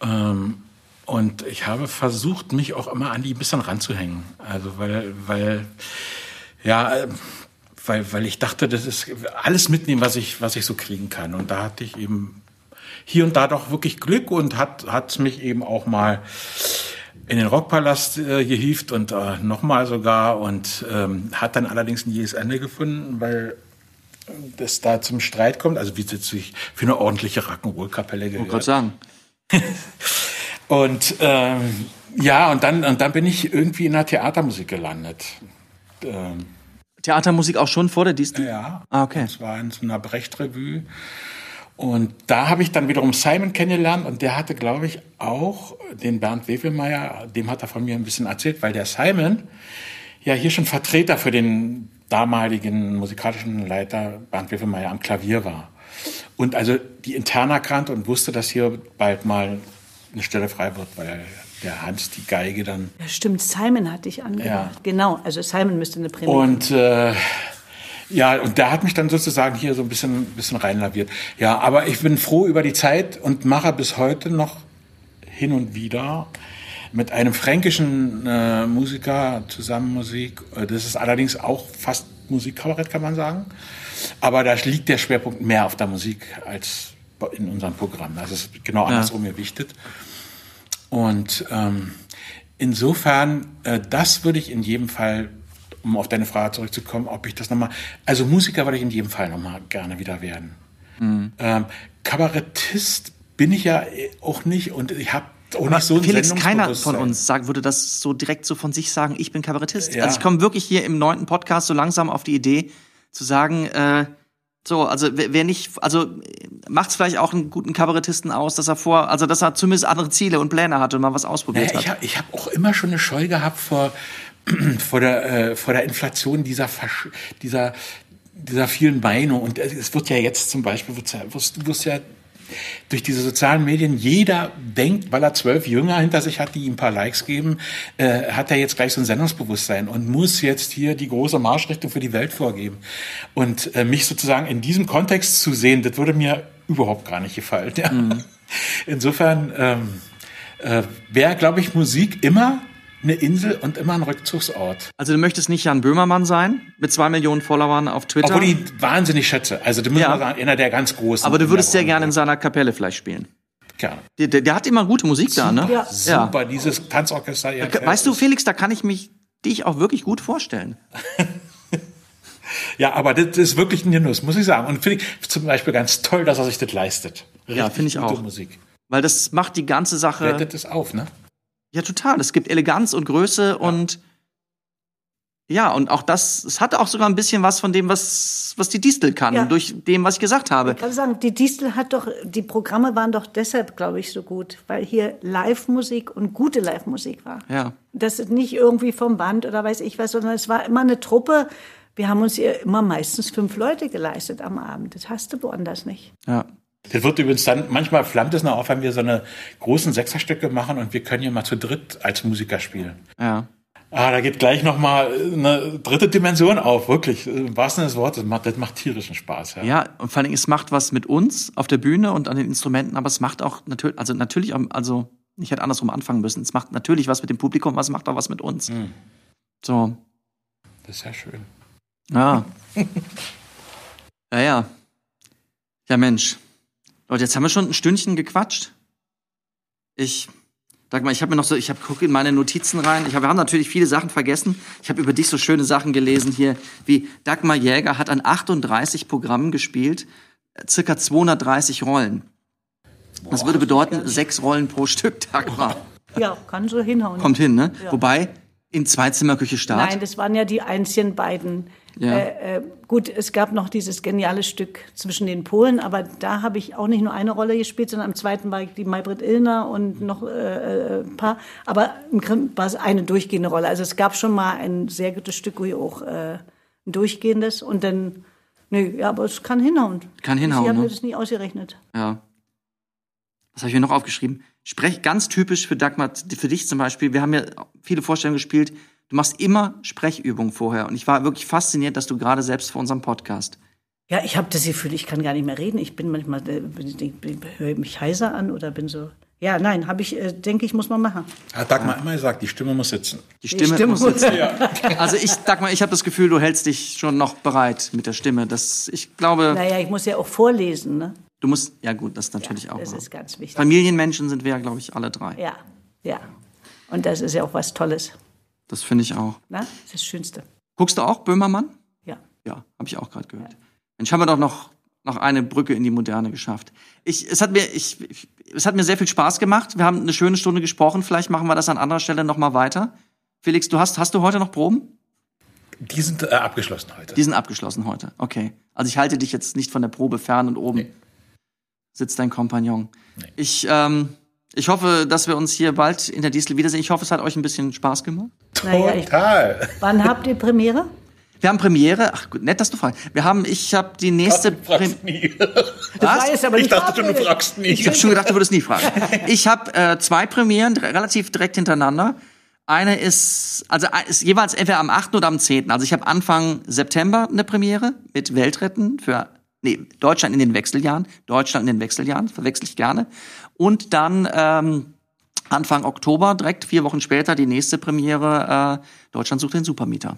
Ähm, und ich habe versucht, mich auch immer an die ein bisschen ranzuhängen. Also weil, weil, ja, weil, weil ich dachte, das ist alles mitnehmen, was ich, was ich so kriegen kann. Und da hatte ich eben hier und da doch wirklich Glück und hat, hat mich eben auch mal in den Rockpalast äh, gehievt und äh, nochmal sogar und ähm, hat dann allerdings ein jähes Ende gefunden, weil das da zum Streit kommt, also wie es jetzt sich für eine ordentliche Rock'n'Roll-Kapelle Ich wollte gehört. sagen. Und ähm, ja, und dann, und dann bin ich irgendwie in der Theatermusik gelandet. Ähm, Theatermusik auch schon vor der Distel? ja. Ah, okay. Das war in so einer Brecht-Revue. Und da habe ich dann wiederum Simon kennengelernt und der hatte, glaube ich, auch den Bernd Wevelmeier, dem hat er von mir ein bisschen erzählt, weil der Simon ja hier schon Vertreter für den damaligen musikalischen Leiter Bernd Wevelmeier am Klavier war. Und also die Interna kannte und wusste, dass hier bald mal eine Stelle frei wird, weil der Hans die Geige dann Ja, stimmt, Simon hatte ich angehört. Ja. Genau, also Simon müsste eine Prämie Und äh, ja, und der hat mich dann sozusagen hier so ein bisschen, bisschen reinlaviert. Ja, aber ich bin froh über die Zeit und mache bis heute noch hin und wieder mit einem fränkischen äh, Musiker zusammen Musik. Äh, Das ist allerdings auch fast Musikkabarett, kann man sagen. Aber da liegt der Schwerpunkt mehr auf der Musik als in unserem Programm. Das ist genau andersrum gewichtet. Und ähm, insofern, äh, das würde ich in jedem Fall um auf deine Frage zurückzukommen, ob ich das nochmal. Also Musiker würde ich in jedem Fall nochmal gerne wieder werden. Mhm. Ähm, Kabarettist bin ich ja auch nicht und ich habe auch nicht so Felix, keiner von Sendungsbewusstsein. uns sagt, würde das so direkt so von sich sagen, ich bin Kabarettist. Ja. Also ich komme wirklich hier im neunten Podcast so langsam auf die Idee zu sagen, äh, so, also wer nicht, also macht es vielleicht auch einen guten Kabarettisten aus, dass er vor, also dass er zumindest andere Ziele und Pläne hat und mal was ausprobiert Naja, ich hat. habe ich hab auch immer schon eine Scheu gehabt vor, vor, der, äh, vor der Inflation dieser, Versch dieser, dieser vielen Meinungen. Und es wird ja jetzt zum Beispiel, wird's ja, wirst, du wirst ja durch diese sozialen Medien, jeder denkt, weil er zwölf Jünger hinter sich hat, die ihm ein paar Likes geben, äh, hat er jetzt gleich so ein Sendungsbewusstsein und muss jetzt hier die große Marschrichtung für die Welt vorgeben. Und äh, mich sozusagen in diesem Kontext zu sehen, das würde mir überhaupt gar nicht gefallen. Ja. Insofern ähm, äh, wäre, glaube ich, Musik immer eine Insel und immer ein Rückzugsort. Also du möchtest nicht Jan Böhmermann sein, mit zwei Millionen Followern auf Twitter, Obwohl ich wahnsinnig schätze. Also, du musst Ja. mal sagen, einer der ganz großen. aber du würdest sehr gerne in seiner Kapelle vielleicht spielen. Gerne. Der, der, der hat immer gute Musik da, ne? Ja. Super, dieses Tanzorchester. Ja, Weißt du, Felix, da kann ich mich dich auch wirklich gut vorstellen. Ja, aber das ist wirklich ein Genuss, muss ich sagen. Und finde ich zum Beispiel ganz toll, dass er sich das leistet. Ja, Richtig finde ich auch. Musik. Weil das macht die ganze Sache. Wertet es auf, ne? Ja, total. Es gibt Eleganz und Größe und ja, und auch das, es hat auch sogar ein bisschen was von dem, was, was die Distel kann, Ja. durch dem, was ich gesagt habe. Ich kann sagen, die Distel hat doch, die Programme waren doch deshalb, glaube ich, so gut, weil hier Live-Musik und gute Live-Musik war. Ja. Das ist nicht irgendwie vom Band oder weiß ich was, sondern es war immer eine Truppe. Wir haben uns hier immer meistens fünf Leute geleistet am Abend. Das hast du woanders nicht. Ja. Das wird übrigens dann, manchmal flammt es noch auf, wenn wir so eine großen Sechserstücke machen und wir können hier mal zu dritt als Musiker spielen. Ja. Ah, da geht gleich noch mal eine dritte Dimension auf, wirklich. Im wahrsten Sinne des Wortes, das macht, das macht tierischen Spaß. Ja. Ja, und vor allem, es macht was mit uns auf der Bühne und an den Instrumenten, aber es macht auch natürlich, also natürlich, also ich hätte andersrum anfangen müssen. Es macht natürlich was mit dem Publikum, aber es macht auch was mit uns. So, Das ist ja schön. ja. ja, ja. Ja, Mensch. Leute, jetzt haben wir schon ein Stündchen gequatscht. Ich, sag mal, ich habe mir noch so, ich habe gucke in meine Notizen rein. Ich hab, wir haben natürlich viele Sachen vergessen. Ich habe über dich so schöne Sachen gelesen hier, wie Dagmar Jäger hat an 38 Programmen gespielt, äh, circa 230 Rollen. Das würde bedeuten, sechs Rollen pro Stück, Dagmar. Ja, kann so hinhauen. Kommt hin, ne? Wobei, in Zweizimmerküche Start. Nein, das waren ja die einzigen beiden. Ja. Äh, äh, gut, es gab noch dieses geniale Stück zwischen den Polen, aber da habe ich auch nicht nur eine Rolle gespielt, sondern am zweiten war ich die Maybrit Illner und noch äh, äh, ein paar. Aber im Grunde war es eine durchgehende Rolle. Also es gab schon mal ein sehr gutes Stück, wo ich auch äh, ein durchgehendes und dann, nö, ja, aber es kann hinhauen. Kann hinhauen, Ich habe ne? mir das nie ausgerechnet. Ja. Was habe ich mir noch aufgeschrieben? Sprech ganz typisch für Dagmar, für dich zum Beispiel. Wir haben ja viele Vorstellungen gespielt. Du machst immer Sprechübungen vorher. Und ich war wirklich fasziniert, dass du gerade selbst vor unserem Podcast. Ja, ich habe das Gefühl, ich kann gar nicht mehr reden. Ich bin manchmal, äh, höre mich heiser an oder bin so. Ja, nein, habe ich, äh, denke ich, muss man machen. Hat Dagmar immer gesagt, die Stimme muss sitzen. Die Stimme, Stimme muss sitzen. Also ich, Dagmar, ich habe das Gefühl, du hältst dich schon noch bereit mit der Stimme. Das, ich glaube, Naja, ich muss ja auch vorlesen, ne? du musst, ja gut, das natürlich auch. Das ist ganz wichtig. Familienmenschen sind wir ja, glaube ich, alle drei. Ja, ja. Und das ist ja auch was Tolles. Das finde ich auch. Ne? Das ist das Schönste. Guckst du auch Böhmermann? Ja. Ja, habe ich auch gerade gehört. Mensch, haben wir doch noch, noch eine Brücke in die Moderne geschafft. Ich, es, hat mir, ich, ich, es hat mir sehr viel Spaß gemacht. Wir haben eine schöne Stunde gesprochen. Vielleicht machen wir das an anderer Stelle noch mal weiter. Felix, du hast, hast du heute noch Proben? Die sind äh, abgeschlossen heute. Die sind abgeschlossen heute. Okay. Also ich halte dich jetzt nicht von der Probe fern und oben sitzt dein Kompagnon. Ich, ähm, ich hoffe, dass wir uns hier bald in der Distel wiedersehen. Ich hoffe, es hat euch ein bisschen Spaß gemacht. Naja, ich, Total. wann habt ihr Premiere? Wir haben Premiere. Ach gut, nett, dass du fragst. Wir haben, ich habe die nächste Du fragst nie. Was? aber Ich nicht dachte schon, du fragst nie. Ich habe schon gedacht, du würdest nie fragen. Ich habe äh, zwei Premieren relativ direkt hintereinander. Eine ist, also äh, ist jeweils entweder am 8. oder am 10. Also ich habe Anfang September eine Premiere mit Weltretten für nee, Deutschland in den Wechseljahren. Deutschland in den Wechseljahren, verwechsel ich gerne. Und dann ähm, Anfang Oktober, direkt vier Wochen später, die nächste Premiere, äh, Deutschland sucht den Supermieter.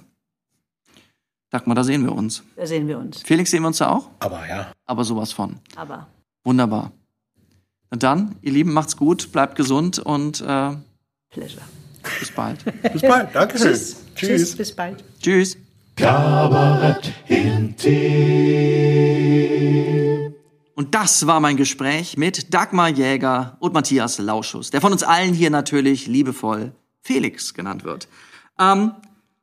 Dagmar, da sehen wir uns. Da sehen wir uns. Felix, sehen wir uns da auch? Aber ja. Aber sowas von. Aber Wunderbar. Und dann, ihr Lieben, macht's gut, bleibt gesund und äh, Pleasure. Bis bald. Bis bald. Dankeschön. Tschüss. Tschüss. Bis bald. Tschüss. Kabarett intim. Und das war mein Gespräch mit Dagmar Jäger und Matthias Lauschus, der von uns allen hier natürlich liebevoll Felix genannt wird. Ähm,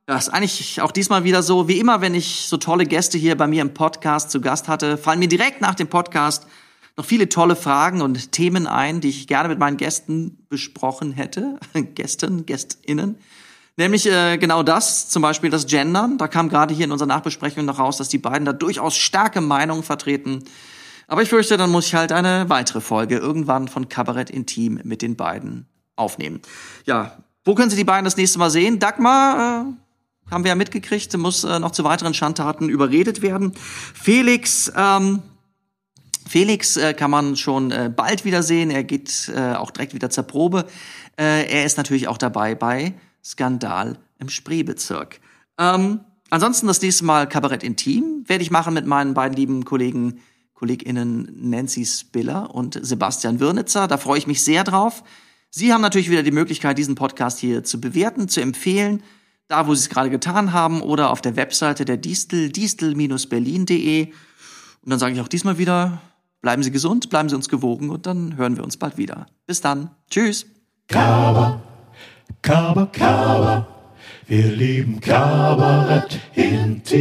das ist eigentlich auch diesmal wieder so, wie immer, wenn ich so tolle Gäste hier bei mir im Podcast zu Gast hatte, fallen mir direkt nach dem Podcast noch viele tolle Fragen und Themen ein, die ich gerne mit meinen Gästen besprochen hätte. Gästen, Gästinnen. Nämlich äh, genau das, zum Beispiel das Gendern. Da kam gerade hier in unserer Nachbesprechung noch raus, dass die beiden da durchaus starke Meinungen vertreten. Aber ich fürchte, dann muss ich halt eine weitere Folge irgendwann von Kabarett Intim mit den beiden aufnehmen. Ja, wo können Sie die beiden das nächste Mal sehen? Dagmar, äh, haben wir ja mitgekriegt, muss äh, noch zu weiteren Schandtaten überredet werden. Felix, ähm, Felix äh, kann man schon äh, bald wiedersehen. Er geht äh, auch direkt wieder zur Probe. Äh, er ist natürlich auch dabei bei Skandal im Spreebezirk. Ähm, ansonsten das nächste Mal Kabarett Intim werde ich machen mit meinen beiden lieben Kollegen, KollegInnen Nancy Spiller und Sebastian Wirnitzer. Da freue ich mich sehr drauf. Sie haben natürlich wieder die Möglichkeit, diesen Podcast hier zu bewerten, zu empfehlen, da wo Sie es gerade getan haben oder auf der Webseite der Distel, distel-berlin.de. Und dann sage ich auch diesmal wieder, bleiben Sie gesund, bleiben Sie uns gewogen und dann hören wir uns bald wieder. Bis dann. Tschüss. Kaber, Kaber, Kaber. Wir lieben Kabarett intim.